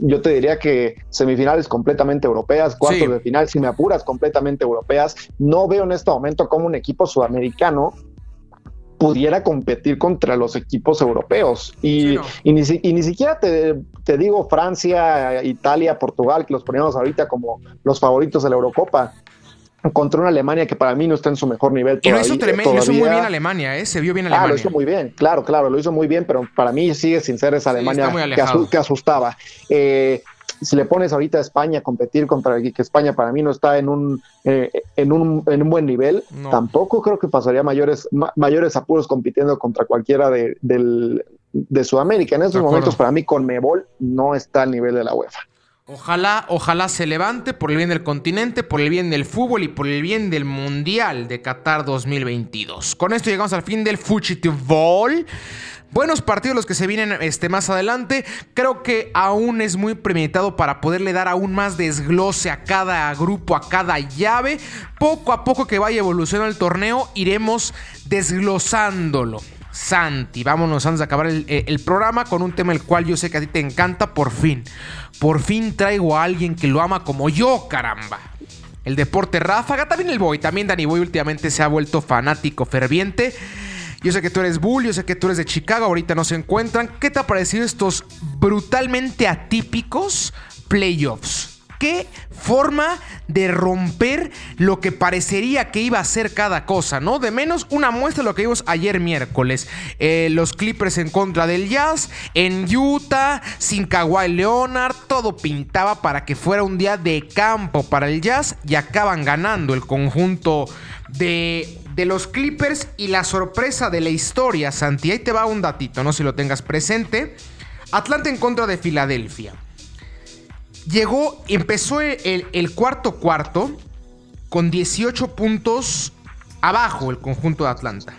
yo te diría que semifinales completamente europeas, cuartos de final, si me apuras, completamente europeas. No veo en este momento como un equipo sudamericano pudiera competir contra los equipos europeos. Y, ni, siquiera te, te, digo Francia, Italia, Portugal, que los poníamos ahorita como los favoritos de la Eurocopa contra una Alemania que para mí no está en su mejor nivel.
Todavía, y lo hizo, tremendo, lo hizo muy bien Alemania, ¿eh? se vio bien Alemania.
Ah, lo hizo muy bien, claro, claro, lo hizo muy bien, pero para mí sigue sin ser esa Alemania que, asustaba. Eh, si le pones ahorita a España a competir contra que España para mí no está en un, eh, en un, en un buen nivel, tampoco creo que pasaría mayores, mayores apuros compitiendo contra cualquiera de, del, de Sudamérica. En estos momentos para mí con Mebol no está al nivel de la UEFA.
Ojalá, ojalá se levante por el bien del continente, por el bien del fútbol y por el bien del Mundial de Qatar 2022. Con esto llegamos al fin del Fútbol. Buenos partidos los que se vienen este, más adelante. Creo que aún es muy premeditado para poderle dar aún más desglose a cada grupo, a cada llave. Poco a poco que vaya evolucionando el torneo, iremos desglosándolo. Santi, vámonos antes de acabar el, el programa con un tema el cual yo sé que a ti te encanta por fin. Por fin traigo a alguien que lo ama como yo, caramba. El deporte ráfaga, también el Boy, también Danny Boy últimamente se ha vuelto fanático ferviente. Yo sé que tú eres Bull, yo sé que tú eres de Chicago, ahorita no se encuentran. ¿Qué te ha parecido estos brutalmente atípicos playoffs? Qué forma de romper lo que parecería que iba a ser cada cosa, ¿no? De menos una muestra de lo que vimos ayer miércoles. Eh, los Clippers en contra del Jazz, en Utah, sin Kawhi Leonard, todo pintaba para que fuera un día de campo para el Jazz y acaban ganando el conjunto de de los Clippers y la sorpresa de la historia, Santi. Ahí te va un datito, no si lo tengas presente. Atlanta en contra de Filadelfia. Llegó, empezó el, cuarto cuarto con 18 puntos abajo el conjunto de Atlanta.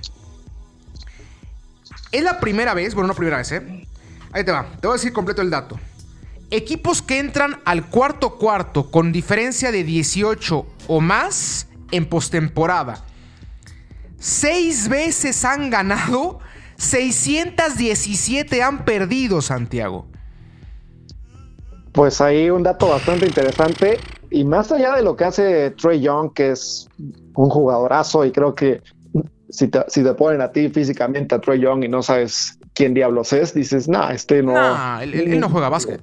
Es la primera vez, bueno, no primera vez, ¿eh? Ahí te va, te voy a decir completo el dato. Equipos que entran al cuarto cuarto con diferencia de 18 o más en postemporada. Seis veces han ganado, 617 han perdido, Santiago.
Pues ahí un dato bastante interesante y más allá de lo que hace Trey Young, que es un jugadorazo y creo que si te, si te ponen a ti físicamente a Trey Young y no sabes quién diablos es, dices, nah, este no...
Nah, él, no juega básquet.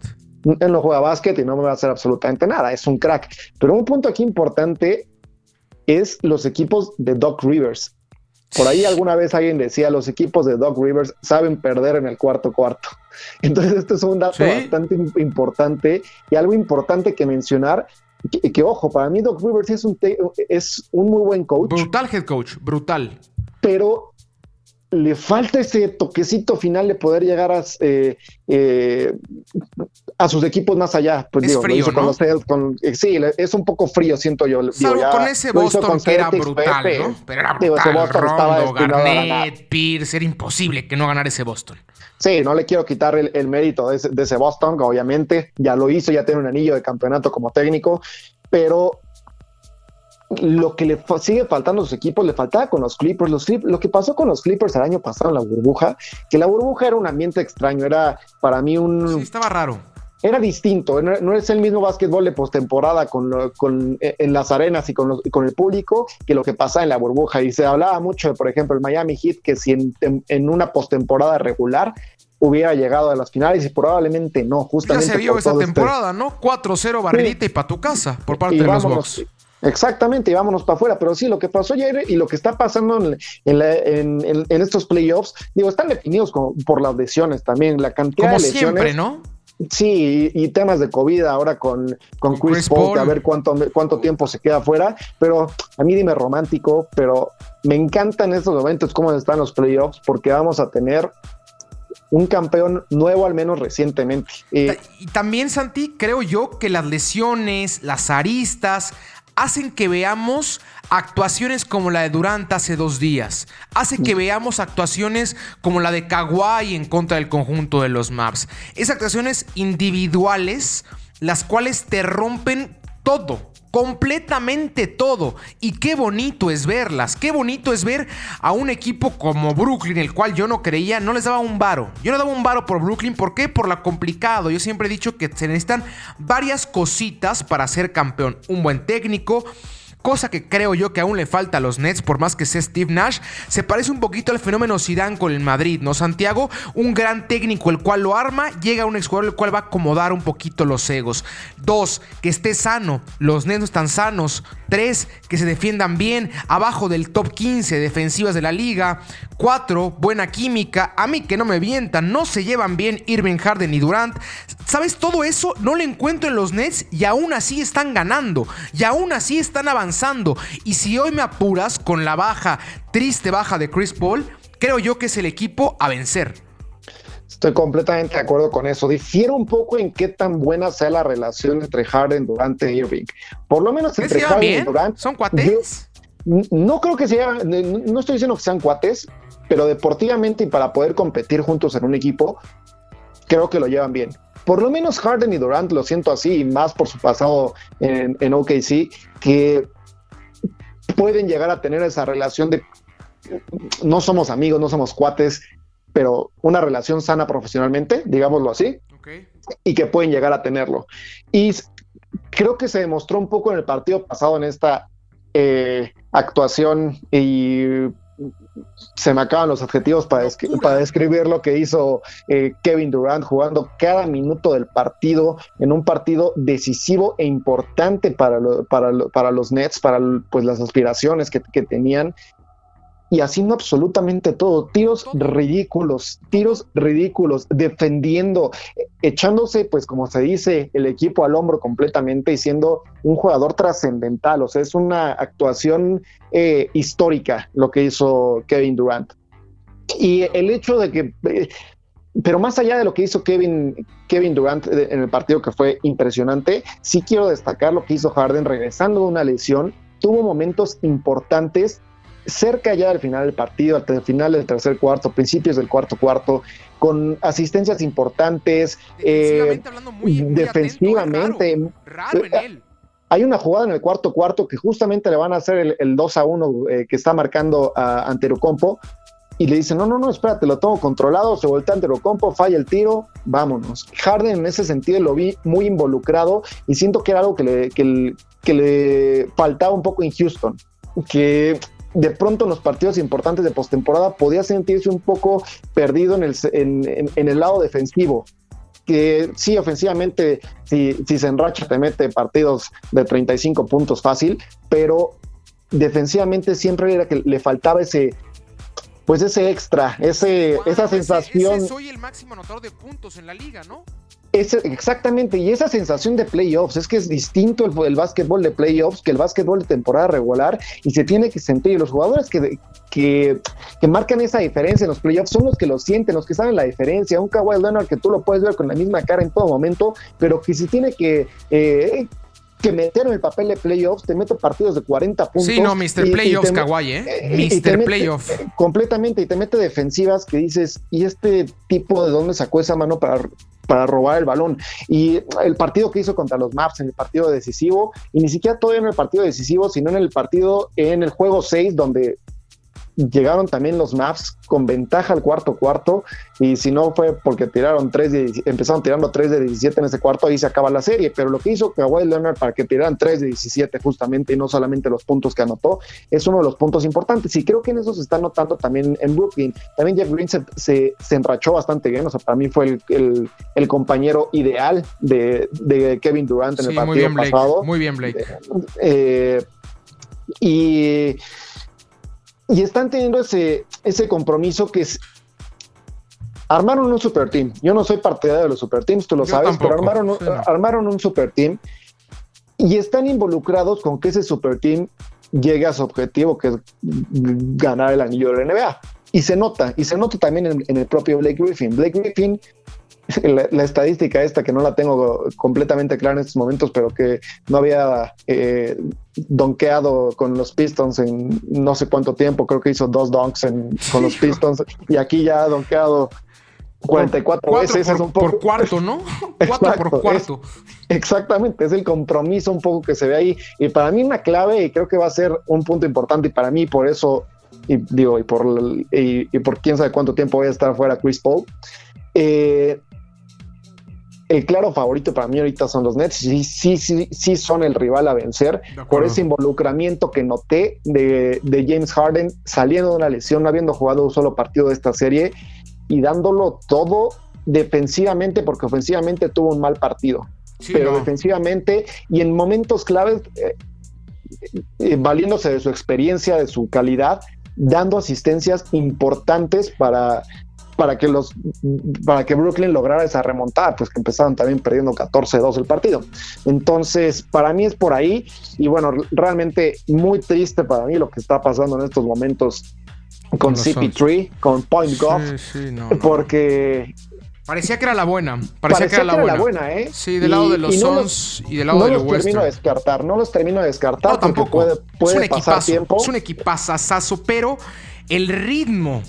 Él no juega básquet y no me va a hacer absolutamente nada, es un crack. Pero un punto aquí importante es los equipos de Doc Rivers. Por ahí alguna vez alguien decía, los equipos de Doc Rivers saben perder en el cuarto cuarto. Entonces, esto es un dato bastante importante y algo importante que mencionar. Que, ojo, para mí Doc Rivers es un, es un muy buen coach.
Brutal head coach, brutal.
Pero le falta ese toquecito final de poder llegar a, eh, eh, a sus equipos más allá. Pues,
es frío, ¿no?
con eh, sí, es un poco frío, siento yo.
Salvo con ese Boston que era brutal, ¿no? Pero era brutal. Boston Rondo, Garnett, Pierce, era imposible que no ganara ese Boston.
Sí, no le quiero quitar el, mérito de ese, de ese Boston, obviamente. Ya lo hizo, ya tiene un anillo de campeonato como técnico, pero lo que le sigue faltando a sus equipos, le faltaba con los Clippers. Los lo que pasó con los Clippers el año pasado en la burbuja, que la burbuja era un ambiente extraño, era para mí un...
Sí, estaba raro.
Era distinto, no, es el mismo básquetbol de postemporada con, con, eh, en las arenas y con, con, el público que lo que pasa en la burbuja. Y se hablaba mucho de, por ejemplo, el Miami Heat, que si en, en, una postemporada regular hubiera llegado a las finales y probablemente no, justamente.
Ya se vio esa este temporada, ¿no? 4-0 barrilita y para tu casa por parte de los Bucks.
Exactamente, y vámonos para afuera. Pero sí, lo que pasó ayer y lo que está pasando en, estos playoffs, digo, están definidos por las lesiones también, la cantidad de lesiones.
siempre, ¿no?
Sí, y, temas de COVID ahora con, con, Chris, Paul, a ver cuánto, cuánto tiempo se queda fuera. Pero a mí dime romántico, pero me encantan estos momentos, cómo están los playoffs, porque vamos a tener un campeón nuevo al menos recientemente.
Eh, y también, Santi, creo yo que las lesiones, las aristas, hacen que veamos actuaciones como la de Durant hace dos días. Hace que veamos actuaciones como la de Kawhi en contra del conjunto de los Maps. Es actuaciones individuales, las cuales te rompen todo completamente todo. Y qué bonito es verlas, qué bonito es ver a un equipo como Brooklyn, el cual yo no creía, no les daba un varo. Yo no daba un varo por Brooklyn, ¿por qué? Por la complicado. Yo siempre he dicho que se necesitan varias cositas para ser campeón. Un buen técnico, cosa que creo yo que aún le falta a los Nets, por más que sea Steve Nash, se parece un poquito al fenómeno Zidane con el Madrid, ¿no? Santiago, un gran técnico el cual lo arma, llega un exjugador el cual va a acomodar un poquito los egos. Dos, que esté sano, los Nets no están sanos. Tres, que se defiendan bien, abajo del top 15 defensivas de la liga. Cuatro, buena química, a mí que no me vientan, no se llevan bien Irving Harden y Durant. ¿Sabes? Todo eso no lo encuentro en los Nets y aún así están ganando, y aún así están avanzando y si hoy me apuras con la baja, triste baja de Chris Paul, creo yo que es el equipo a vencer.
Estoy completamente de acuerdo con eso. Difiero un poco en qué tan buena sea la relación entre Harden, Durant y Irving. Por lo menos entre Harden y Durant.
¿Son cuates?
no creo que sea, no estoy diciendo que sean cuates, pero deportivamente y para poder competir juntos en un equipo, creo que lo llevan bien por lo menos Harden y Durant lo siento así, y más por su pasado en, en, OKC, que pueden llegar a tener esa relación de no somos amigos, no somos cuates, pero una relación sana profesionalmente, digámoslo así, y que pueden llegar a tenerlo. Y creo que se demostró un poco en el partido pasado en esta eh, actuación y se me acaban los adjetivos para, para describir lo que hizo eh, Kevin Durant jugando cada minuto del partido en un partido decisivo e importante para, para, para los Nets, para pues, las aspiraciones que, que tenían y haciendo absolutamente todo, tiros ridículos, tiros ridículos, defendiendo, echándose, pues como se dice, el equipo al hombro completamente y siendo un jugador trascendental, o sea, es una actuación eh, histórica lo que hizo Kevin Durant. Y el hecho de que, eh, pero más allá de lo que hizo Kevin, Kevin Durant eh, en el partido que fue impresionante, sí quiero destacar lo que hizo Harden regresando de una lesión, tuvo momentos importantes cerca ya del final del partido, al final del tercer cuarto, principios del cuarto cuarto, con asistencias importantes. Defensivamente,
eh, raro, en él.
Hay una jugada en el cuarto cuarto que justamente le van a hacer el, 2 a 1 eh, que está marcando a Anterocompo y le dicen, no, no, no, espérate, lo tengo controlado, se voltea Anterocompo, falla el tiro, vámonos. Harden en ese sentido lo vi muy involucrado y siento que era algo que le, que le faltaba un poco en Houston, que de pronto en los partidos importantes de postemporada podía sentirse un poco perdido en el, en, el lado defensivo. Que sí, ofensivamente, si, si se enracha, te mete partidos de 35 puntos fácil, pero defensivamente siempre era que le faltaba ese, pues ese extra, ese, esa sensación.
soy el máximo anotador de puntos en la liga, ¿no?
exactamente, y esa sensación de playoffs, es que es distinto el, el básquetbol de playoffs que el básquetbol de temporada regular y se tiene que sentir. Y los jugadores que, que, marcan esa diferencia en los playoffs son los que lo sienten, los que saben la diferencia. Un Kawhi Leonard que tú lo puedes ver con la misma cara en todo momento, pero que si tiene que... Eh, que meter en el papel de playoffs, te mete partidos de 40 puntos.
Sí, no, Mr. Playoffs, Kawhi, ¿eh? Mr. Playoff.
Completamente, y te mete defensivas que dices, ¿y este tipo de dónde sacó esa mano para para robar el balón. Y el partido que hizo contra los Maps en el partido decisivo, y ni siquiera todavía en el partido decisivo, sino en el partido en el juego 6, donde llegaron también los Maps con ventaja al cuarto cuarto y si no fue porque tiraron tres de, empezaron tirando 3 de 17 en ese cuarto, ahí se acaba la serie, pero lo que hizo Kawhi Leonard para que tiraran 3 de 17 justamente y no solamente los puntos que anotó, es uno de los puntos importantes y creo que en eso se está notando también en Brooklyn. También Jeff Green se, se, enrachó bastante bien, o sea, para mí fue el, el, compañero ideal de, de, Kevin Durant en el partido muy bien, pasado.
Muy bien, Blake.
Eh, y y están teniendo ese, ese compromiso que es armaron un super team. Yo no soy partidario de los super teams, tú lo sabes, pero armaron, armaron un super team y están involucrados con que ese super team llegue a su objetivo, que es ganar el anillo de la NBA. Y se nota, y se nota también en el propio Blake Griffin. Blake Griffin la, estadística esta que no la tengo completamente clara en estos momentos, pero que no había eh, donkeado con los Pistons en no sé cuánto tiempo, creo que hizo dos donks con los Pistons y aquí ya ha donkeado 44 veces.
Por, es un poco... por cuarto, ¿no? Cuatro por cuarto.
exactamente, es el compromiso un poco que se ve ahí. Y para mí una clave, y creo que va a ser un punto importante, y para mí por eso, y digo, y por, y, por quién sabe cuánto tiempo voy a estar fuera Chris Paul, eh, el claro favorito para mí ahorita son los Nets. Sí, sí, sí, sí son el rival a vencer por ese involucramiento que noté de, James Harden saliendo de una lesión, no habiendo jugado un solo partido de esta serie y dándolo todo defensivamente, porque ofensivamente tuvo un mal partido. pero defensivamente y en momentos claves, eh, eh, valiéndose de su experiencia, de su calidad, dando asistencias importantes para para que los para que Brooklyn lograra esa remontada, pues que empezaron también perdiendo 14-2 el partido. Entonces, para mí es por ahí y bueno, realmente muy triste para mí lo que está pasando en estos momentos con CP3, con Point Golf, porque
Parecía que era la buena. Parecía, que era, la, buena.
¿eh?
Sí, del lado de los Suns y del lado de los
No los termino de descartar, no los termino de descartar.
No, tampoco. Puede, puede es un pasar tiempo. Es un equipazazazo, pero el ritmo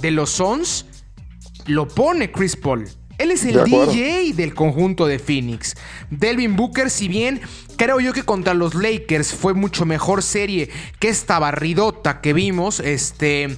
de los Suns lo pone Chris Paul. Él es el DJ del conjunto de Phoenix. Delvin Booker, si bien creo yo que contra los Lakers fue mucho mejor serie que esta barridota que vimos, este...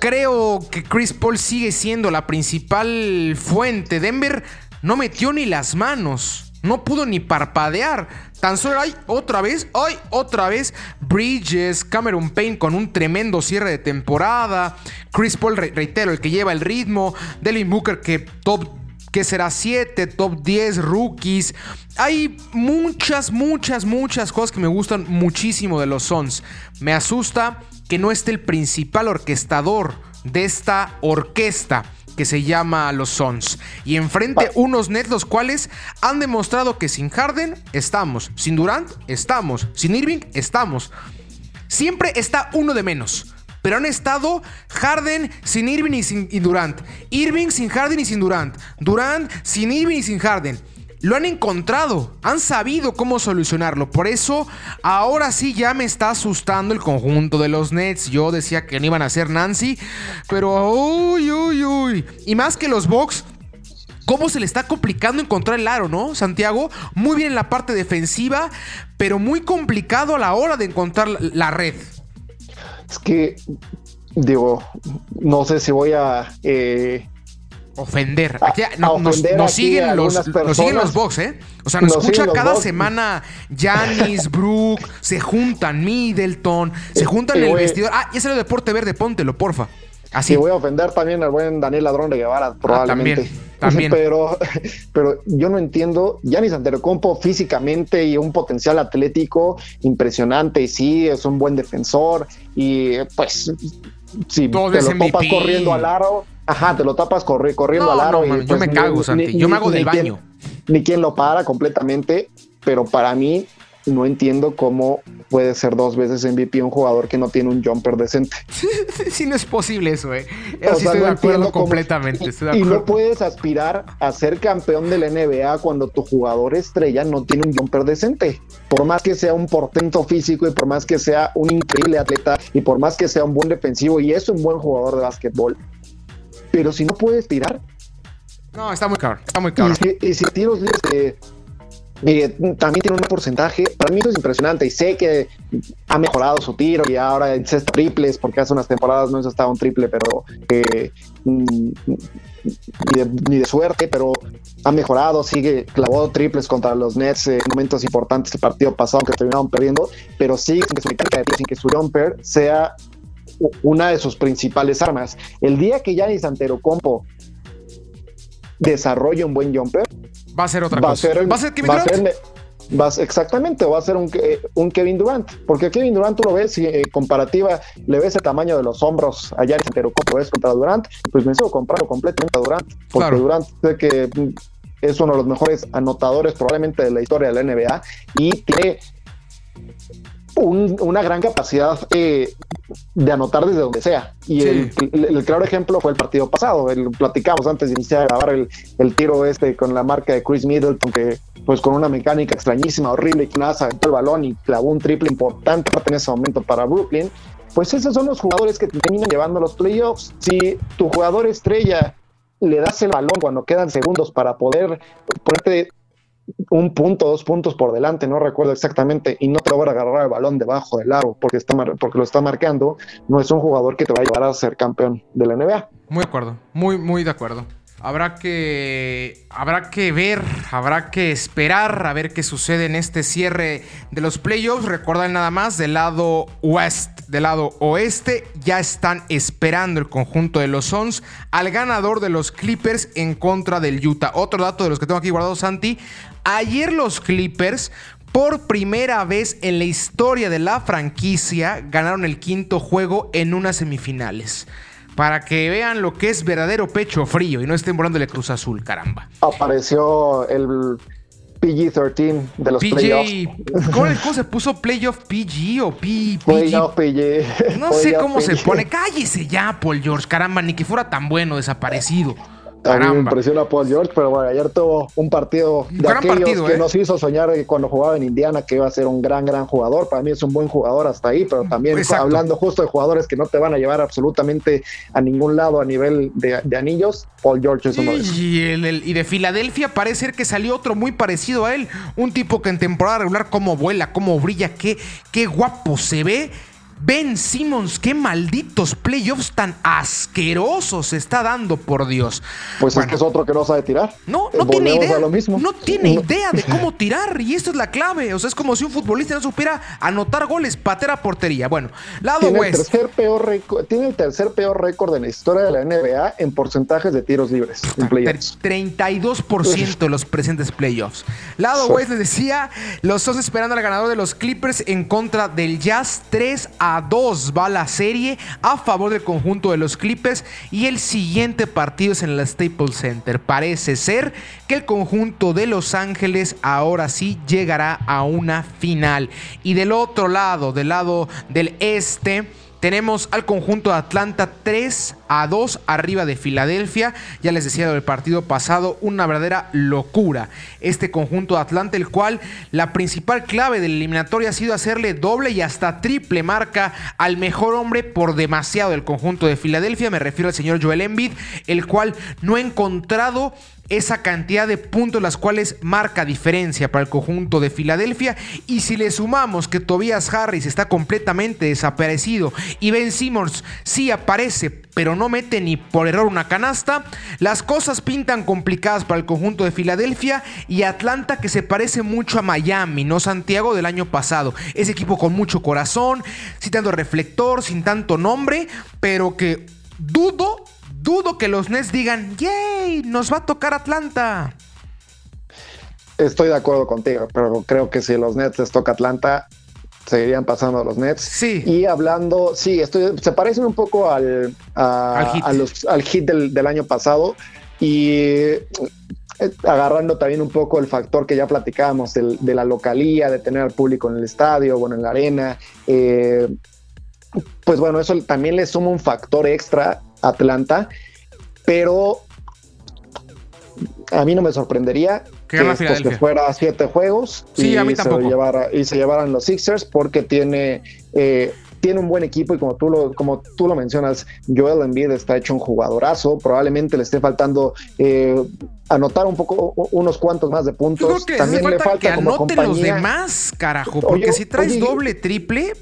Creo que Chris Paul sigue siendo la principal fuente. Denver no metió ni las manos. No pudo ni parpadear. Tan solo hay otra vez, hay otra vez Bridges, Cameron Payne con un tremendo cierre de temporada. Chris Paul, reitero, el que lleva el ritmo. Devin Booker que top que será 7, top 10 rookies. Hay muchas, muchas, muchas cosas que me gustan muchísimo de los Suns. Me asusta que no esté el principal orquestador de esta orquesta que se llama los Suns. Y enfrente unos Nets los cuales han demostrado que sin Harden estamos, sin Durant estamos, sin Irving estamos. Siempre está uno de menos. Pero han estado Harden sin Irving y sin Durant. Irving sin Harden y sin Durant. Durant sin Irving y sin Harden lo han encontrado, han sabido cómo solucionarlo. Por eso, ahora sí ya me está asustando el conjunto de los Nets. Yo decía que no iban a ser Nancy, pero uy, uy, uy. Y más que los Bucks, cómo se le está complicando encontrar el aro, ¿no? Santiago, muy bien en la parte defensiva, pero muy complicado a la hora de encontrar la red.
Es que, digo, no sé si voy a... Eh,
ofender. Aquí, nos, siguen los, nos siguen los box, ¿eh? O sea, nos, escucha cada semana Janis, Brooke, se juntan Middleton, se juntan el vestidor. Ah, y ese es el deporte verde, póntelo, porfa. Así.
Y voy a ofender también al buen Daniel Ladrón de Guevara, ah, probablemente. también, Pero, pero yo no entiendo. Yanis Antetokounmpo físicamente y un potencial atlético impresionante. Y sí, es un buen defensor. Y pues, si te lo topas corriendo al aro Ajá, te lo tapas corriendo
No,
al aro.
no,
y,
mami, yo
pues,
me cago,
ni-
Santi.
ni-
Yo me hago del
quien-
baño.
ni quien lo para completamente, pero para mí no entiendo cómo puede ser dos veces MVP un jugador que no tiene un jumper decente.
sí, no es posible eso, eh.
O
sí
sea,
estoy
no
de acuerdo
cómo-
completamente.
y-
estoy de
y,
acuerdo.
no puedes aspirar a ser campeón de la NBA cuando tu jugador estrella no tiene un jumper decente. Por más que sea un portento físico y por más que sea un increíble atleta y por más que sea un buen defensivo y es un buen jugador de básquetbol. Pero si no puedes tirar,
No, está muy cabrón. Está muy
y
cabrón.
si, y si tiros libres eh, eh, también tiene un porcentaje, para mí eso es impresionante y sé que ha mejorado su tiro y ahora encesta triples porque hace unas temporadas no estaba un triple, pero eh, mm, ni, de, ni de suerte, pero ha mejorado, sigue clavó triples contra los Nets en momentos importantes del partido pasado que terminaron perdiendo, pero sigue sin que su mecánica de sin que su jumper sea una de sus principales armas. El día que Giannis Antetokounmpo desarrolle un buen jumper,
Va a ser otra
va a
cosa.
ser el-
¿Va a ser Kevin
va a
Durant?
ser- va a ser- exactamente, va a ser un, Ke- un Kevin Durant, porque Kevin Durant tú lo ves y eh, comparativa, le ves el tamaño de los hombros en Interocop, lo ves contra Durant, pues me sigo comprando completamente a Durant, porque
Claro.
Durant sé que es uno de los mejores anotadores probablemente de la historia de la NBA y tiene un- una gran capacidad eh, de anotar desde donde sea. Y
Sí.
el, el- el claro ejemplo fue el partido pasado. El, platicamos antes de iniciar a grabar el, el tiro este con la marca de Chris Middleton, que pues con una mecánica extrañísima, horrible, que nada, se aventó el balón y clavó un triple importante en ese momento para Brooklyn. Pues esos son los jugadores que te terminan llevando los playoffs. Si tu jugador estrella le das el balón cuando quedan segundos para poder ponerte un punto, dos puntos por delante, no recuerdo exactamente, y no te logra agarrar el balón debajo del aro porque, está porque lo está marcando, no es un jugador que te va a llevar a ser campeón de la NBA.
Muy de acuerdo, muy, muy de acuerdo. Habrá que, habrá que ver, habrá que esperar a ver qué sucede en este cierre de los playoffs. Recuerden nada más, del lado west, del lado oeste, ya están esperando el conjunto de los Suns al ganador de los Clippers en contra del Utah. Otro dato de los que tengo aquí guardado, Santi. Ayer los Clippers por primera vez en la historia de la franquicia ganaron el quinto juego en unas semifinales. Para que vean lo que es verdadero pecho frío y no estén volándole Cruz Azul, caramba.
Apareció el PG-13 de los
PG.
playoffs.
¿Cómo, cómo se puso Playoff PG o P, PG?
Playoff PG.
No sé cómo se pone. Cállese ya, Paul George. Caramba, ni que fuera tan bueno, desaparecido.
A mí me
Caramba.
impresiona Paul George, pero bueno, ayer tuvo un partido de
gran
aquellos
partido,
que
¿eh?
nos hizo soñar cuando jugaba en Indiana que iba a ser un gran, gran jugador. Para mí es un buen jugador hasta ahí, pero también
Exacto.
hablando justo de jugadores que no te van a llevar absolutamente a ningún lado a nivel de, de anillos, Paul George es uno de esos.
Y, el- el- y de Filadelfia parece ser que salió otro muy parecido a él. Un tipo que en temporada regular cómo vuela, cómo brilla, qué, qué guapo se ve. Ben Simmons, qué malditos playoffs tan asquerosos se está dando, por Dios.
Pues
Bueno.
es que es otro que no sabe tirar.
No,
Eh,
no tiene
volvemos
idea.
a lo mismo.
No tiene idea de cómo tirar. Y esto es la clave. O sea, es como si un futbolista no supiera anotar goles, patear a portería. Bueno, lado
Tiene el,
West.
tercer peor tiene el tercer peor récord en la historia de la NBA en porcentajes de tiros libres en playoffs.
32% de los presentes playoffs. Lado
Sí.
West les decía, los dos esperando al ganador de los Clippers en contra del Jazz 3 a 2 va la serie a favor del conjunto de los Clippers y el siguiente partido es en el Staples Center. Parece ser que el conjunto de Los Ángeles ahora sí llegará a una final. Y del otro lado, del lado del este, tenemos al conjunto de Atlanta 3 a 2 arriba de Filadelfia. Ya les decía del partido pasado, una verdadera locura. Este conjunto de Atlanta, el cual la principal clave del eliminatorio ha sido hacerle doble y hasta triple marca al mejor hombre por demasiado del conjunto de Filadelfia. Me refiero al señor Joel Embiid, el cual no ha encontrado esa cantidad de puntos las cuales marca diferencia para el conjunto de Filadelfia y si le sumamos que Tobias Harris está completamente desaparecido y Ben Simmons sí aparece pero no mete ni por error una canasta, las cosas pintan complicadas para el conjunto de Filadelfia y Atlanta que se parece mucho a Miami, no Santiago del año pasado. Ese equipo con mucho corazón, sin tanto reflector, sin tanto nombre, pero que dudo dudo que los Nets digan, ¡yay! Nos va a tocar Atlanta.
Estoy de acuerdo contigo, pero creo que si los Nets les toca Atlanta, seguirían pasando a los Nets.
Sí.
Y hablando, sí, estoy, se parecen un poco al, a-
Al hit.
a los- al hit del, del año pasado y eh, agarrando también un poco el factor que ya platicábamos del- de la localía, de tener al público en el estadio, bueno, en la arena. eh, pues bueno, eso también le suma un factor extra Atlanta, pero a mí no me sorprendería
Que
que,
Filadelfia.
se fuera a siete juegos
Sí,
y,
a mí
se llevara- y se llevaran los Sixers porque tiene, eh, tiene un buen equipo y como tú, lo, como tú lo mencionas, Joel Embiid está hecho un jugadorazo, probablemente le esté faltando eh, anotar un poco, unos cuantos más de
Yo
puntos.
creo que
También le
falta
falta
que
como
anoten los
compañía.
demás, carajo. Porque
Oye,
si traes
oye,
doble, triple,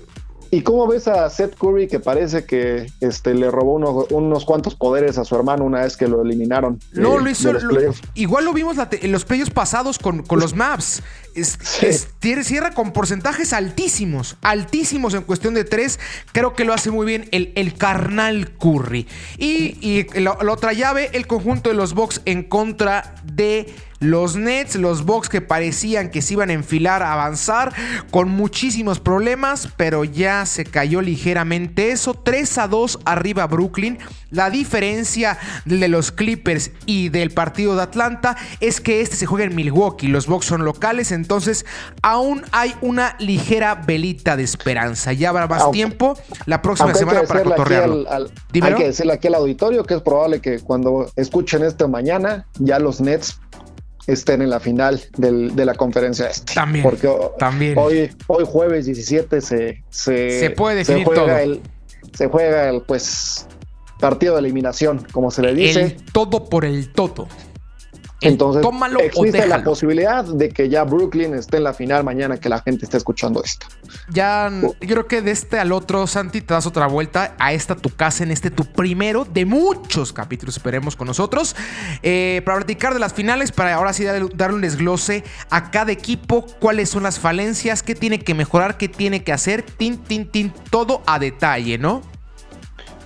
¿Y cómo ves a Seth Curry que parece que este, le robó unos, unos cuantos poderes a su hermano una vez que lo eliminaron?
No,
eh,
lo hizo. lo- igual lo vimos la en los playoffs pasados con, con los Maps. Es,
Sí.
es- tiene- cierra con porcentajes altísimos, altísimos en cuestión de tres. Creo que lo hace muy bien el, el carnal Curry. Y, y la, la otra llave, el conjunto de los Bucks en contra de los Nets. Los Bucks que parecían que se iban a enfilar, a avanzar, con muchísimos problemas, pero ya se cayó ligeramente eso. 3 a 2 arriba Brooklyn. La diferencia de los Clippers y del partido de Atlanta es que este se juega en Milwaukee. Los Bucks son locales, entonces aún hay una ligera velita de esperanza. Ya habrá más
Aunque-
tiempo la próxima semana para cotorrearlo.
al- al-
Dímelo.
hay que decirle aquí al auditorio que es probable que cuando escuchen esto mañana, ya los Nets estén en la final del- de la conferencia este.
También,
Porque
también.
Hoy, hoy jueves 17 se, se,
Se puede definir
juega
todo.
El, se juega el pues partido de eliminación, como se le dice.
El todo por el todo.
Entonces,
tómalo
existe la posibilidad de que ya Brooklyn esté en la final mañana que la gente esté escuchando esto.
Ya, yo creo que de este al otro, Santi, te das otra vuelta a esta tu casa, en este tu primero de muchos capítulos, esperemos con nosotros, eh, para platicar de las finales, para ahora sí darle, darle un desglose a cada equipo, cuáles son las falencias, qué tiene que mejorar, qué tiene que hacer, tin, tin, tin, todo a detalle, ¿no?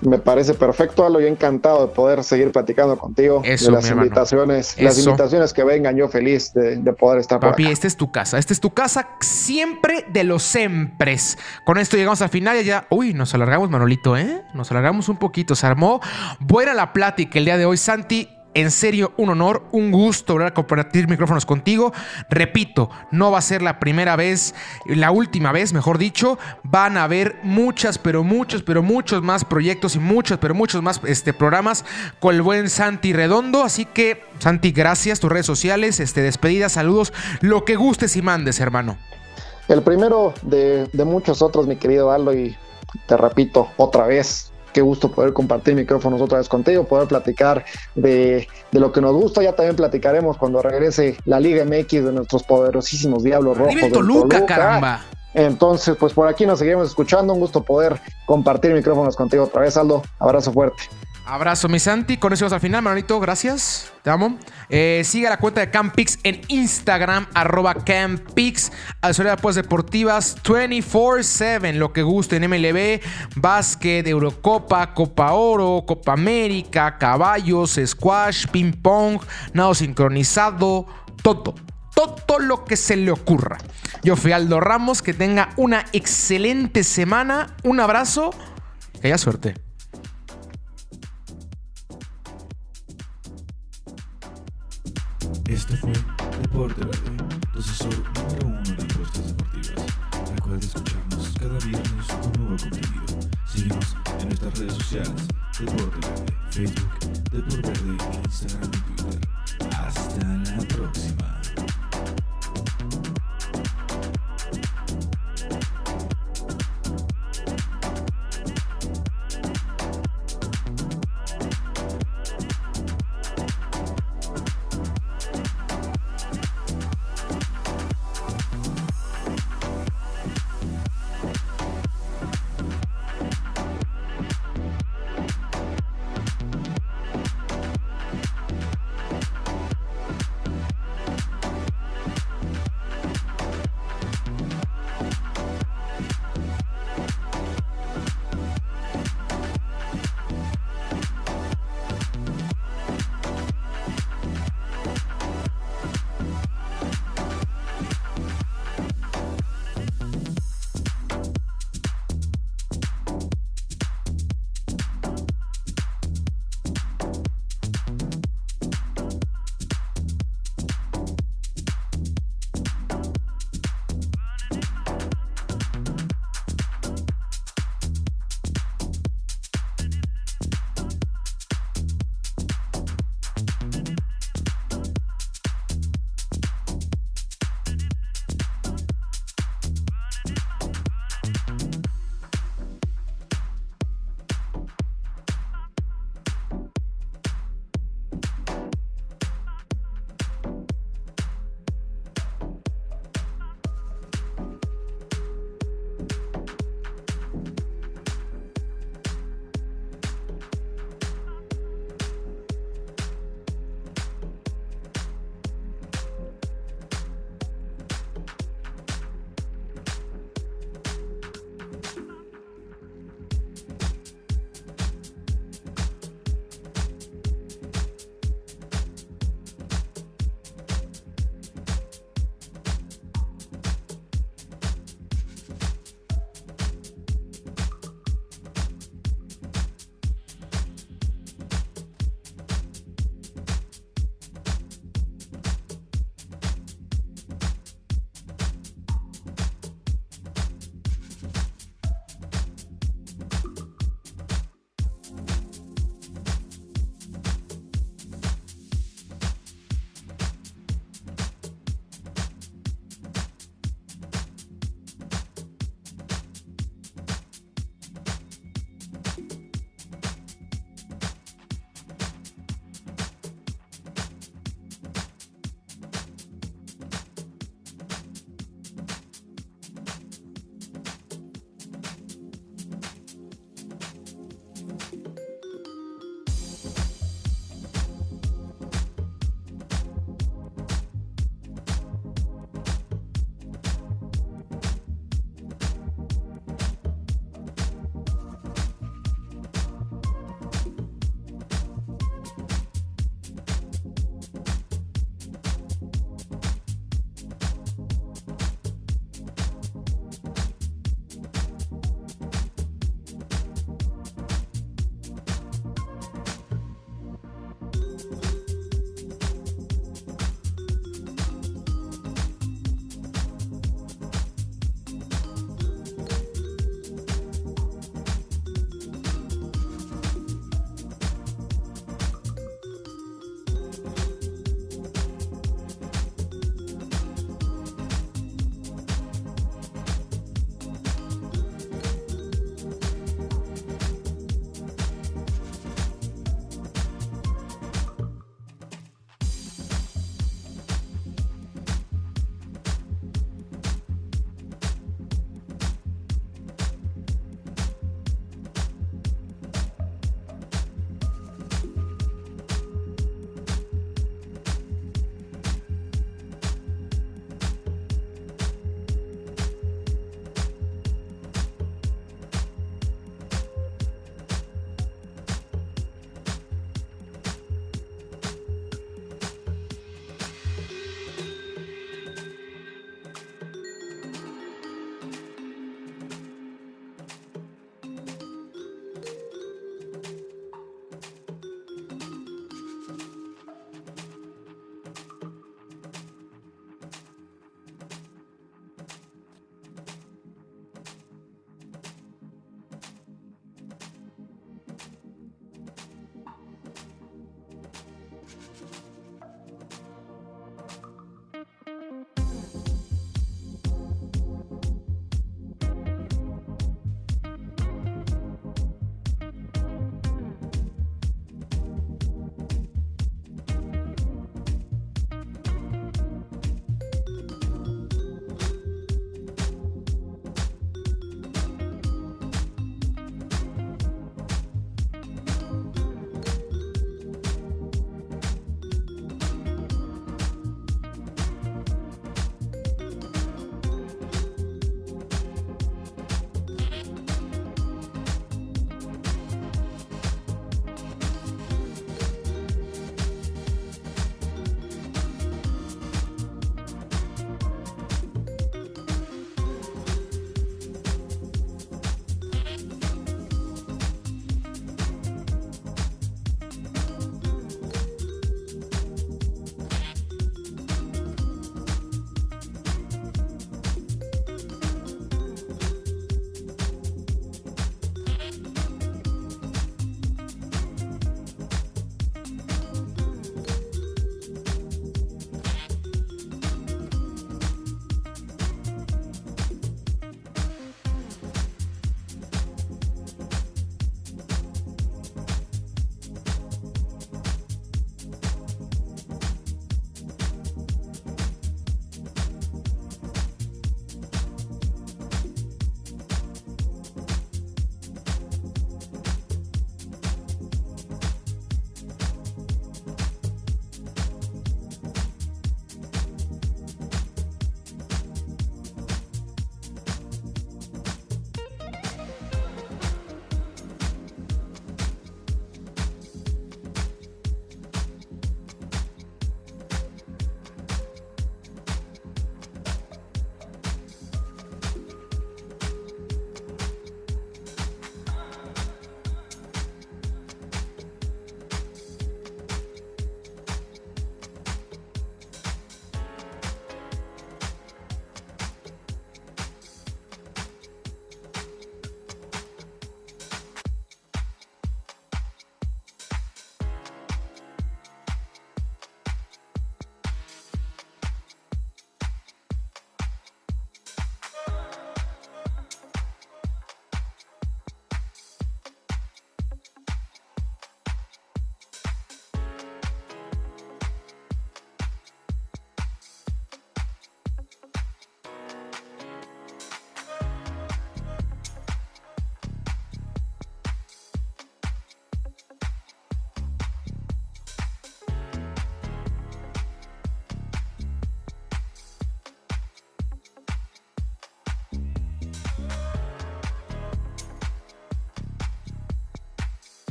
Me parece perfecto, Alo. Yo encantado de poder seguir platicando contigo.
Eso,
de las invitaciones, las invitaciones que vengan, yo feliz de, de poder estar por
Papi,
acá.
esta es tu casa. Esta es tu casa siempre de los sempres. Con esto llegamos al final y ya. Uy, nos alargamos, Manolito, ¿eh? Nos alargamos un poquito. Se armó buena la plática el día de hoy, Santi. En serio, un honor, un gusto volver a compartir micrófonos contigo. Repito, no va a ser la primera vez, la última vez, mejor dicho. Van a haber muchas, pero muchos, pero muchos más proyectos y muchos, pero muchos más este, programas con el buen Santi Redondo. Así que, Santi, gracias. Tus redes sociales, este, despedidas, saludos, lo que gustes y mandes, hermano.
El primero de, de muchos otros, mi querido Aldo, y te repito otra vez, qué gusto poder compartir micrófonos otra vez contigo, poder platicar de, de lo que nos gusta. Ya también platicaremos cuando regrese la Liga MX de nuestros poderosísimos Diablos Rojos. Del
Toluca, caramba.
Entonces, pues por aquí nos seguimos escuchando. Un gusto poder compartir micrófonos contigo otra vez, Aldo. Abrazo fuerte.
Abrazo, mi Santi. Con eso vamos al final, Manolito. Gracias. Te amo. Eh, siga la cuenta de Campix en Instagram, arroba Campix. Asesoría de apuestas deportivas 24-7. Lo que guste en MLB, básquet, Eurocopa, Copa Oro, Copa América, caballos, squash, ping pong, nado sincronizado, todo. Todo lo que se le ocurra. Yo fui Aldo Ramos. Que tenga una excelente semana. Un abrazo. Que haya suerte.
Este fue Deporte Verde, tu asesor número uno en apuestas deportivas. Recuerda escucharnos cada viernes con nuevo contenido. Síguenos en nuestras redes sociales, Deporte Verde, Facebook, Deporte Verde, Instagram y Twitter. Hasta la próxima.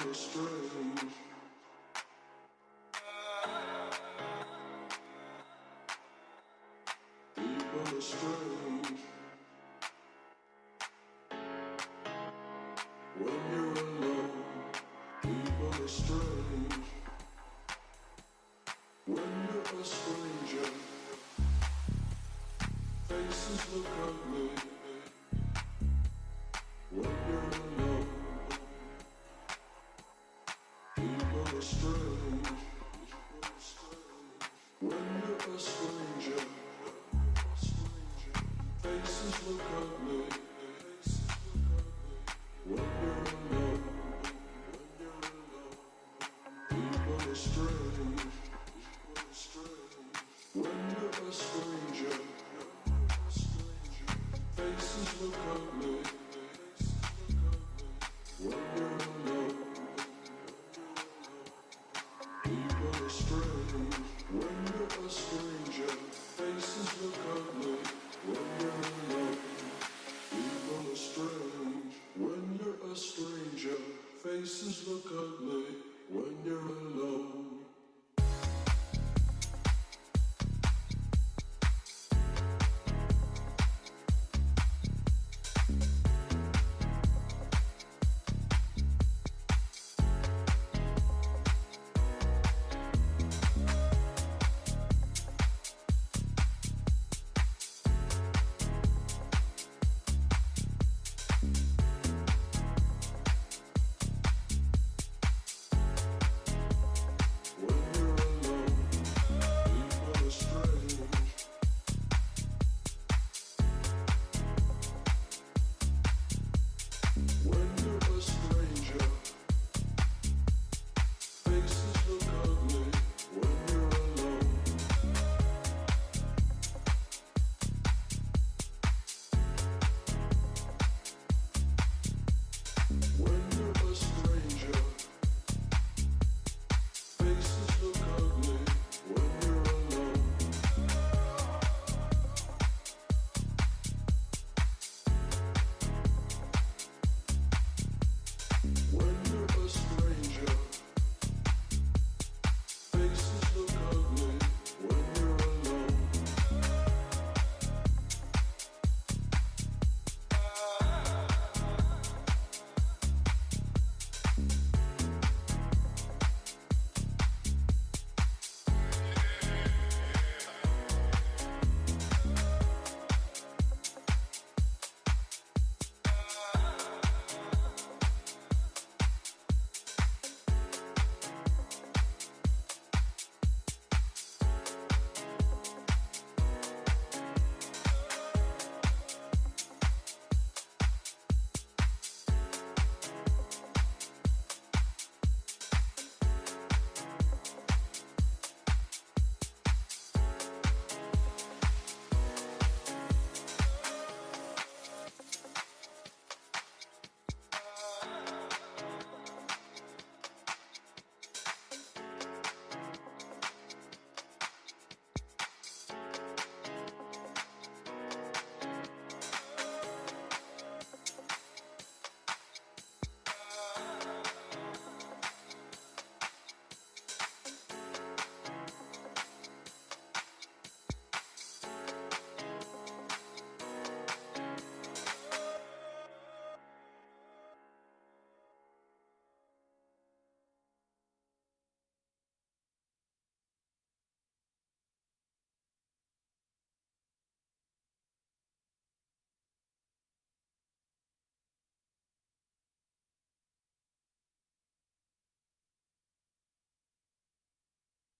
People are strange when you're alone. People are strange when you're a stranger. Faces look ugly.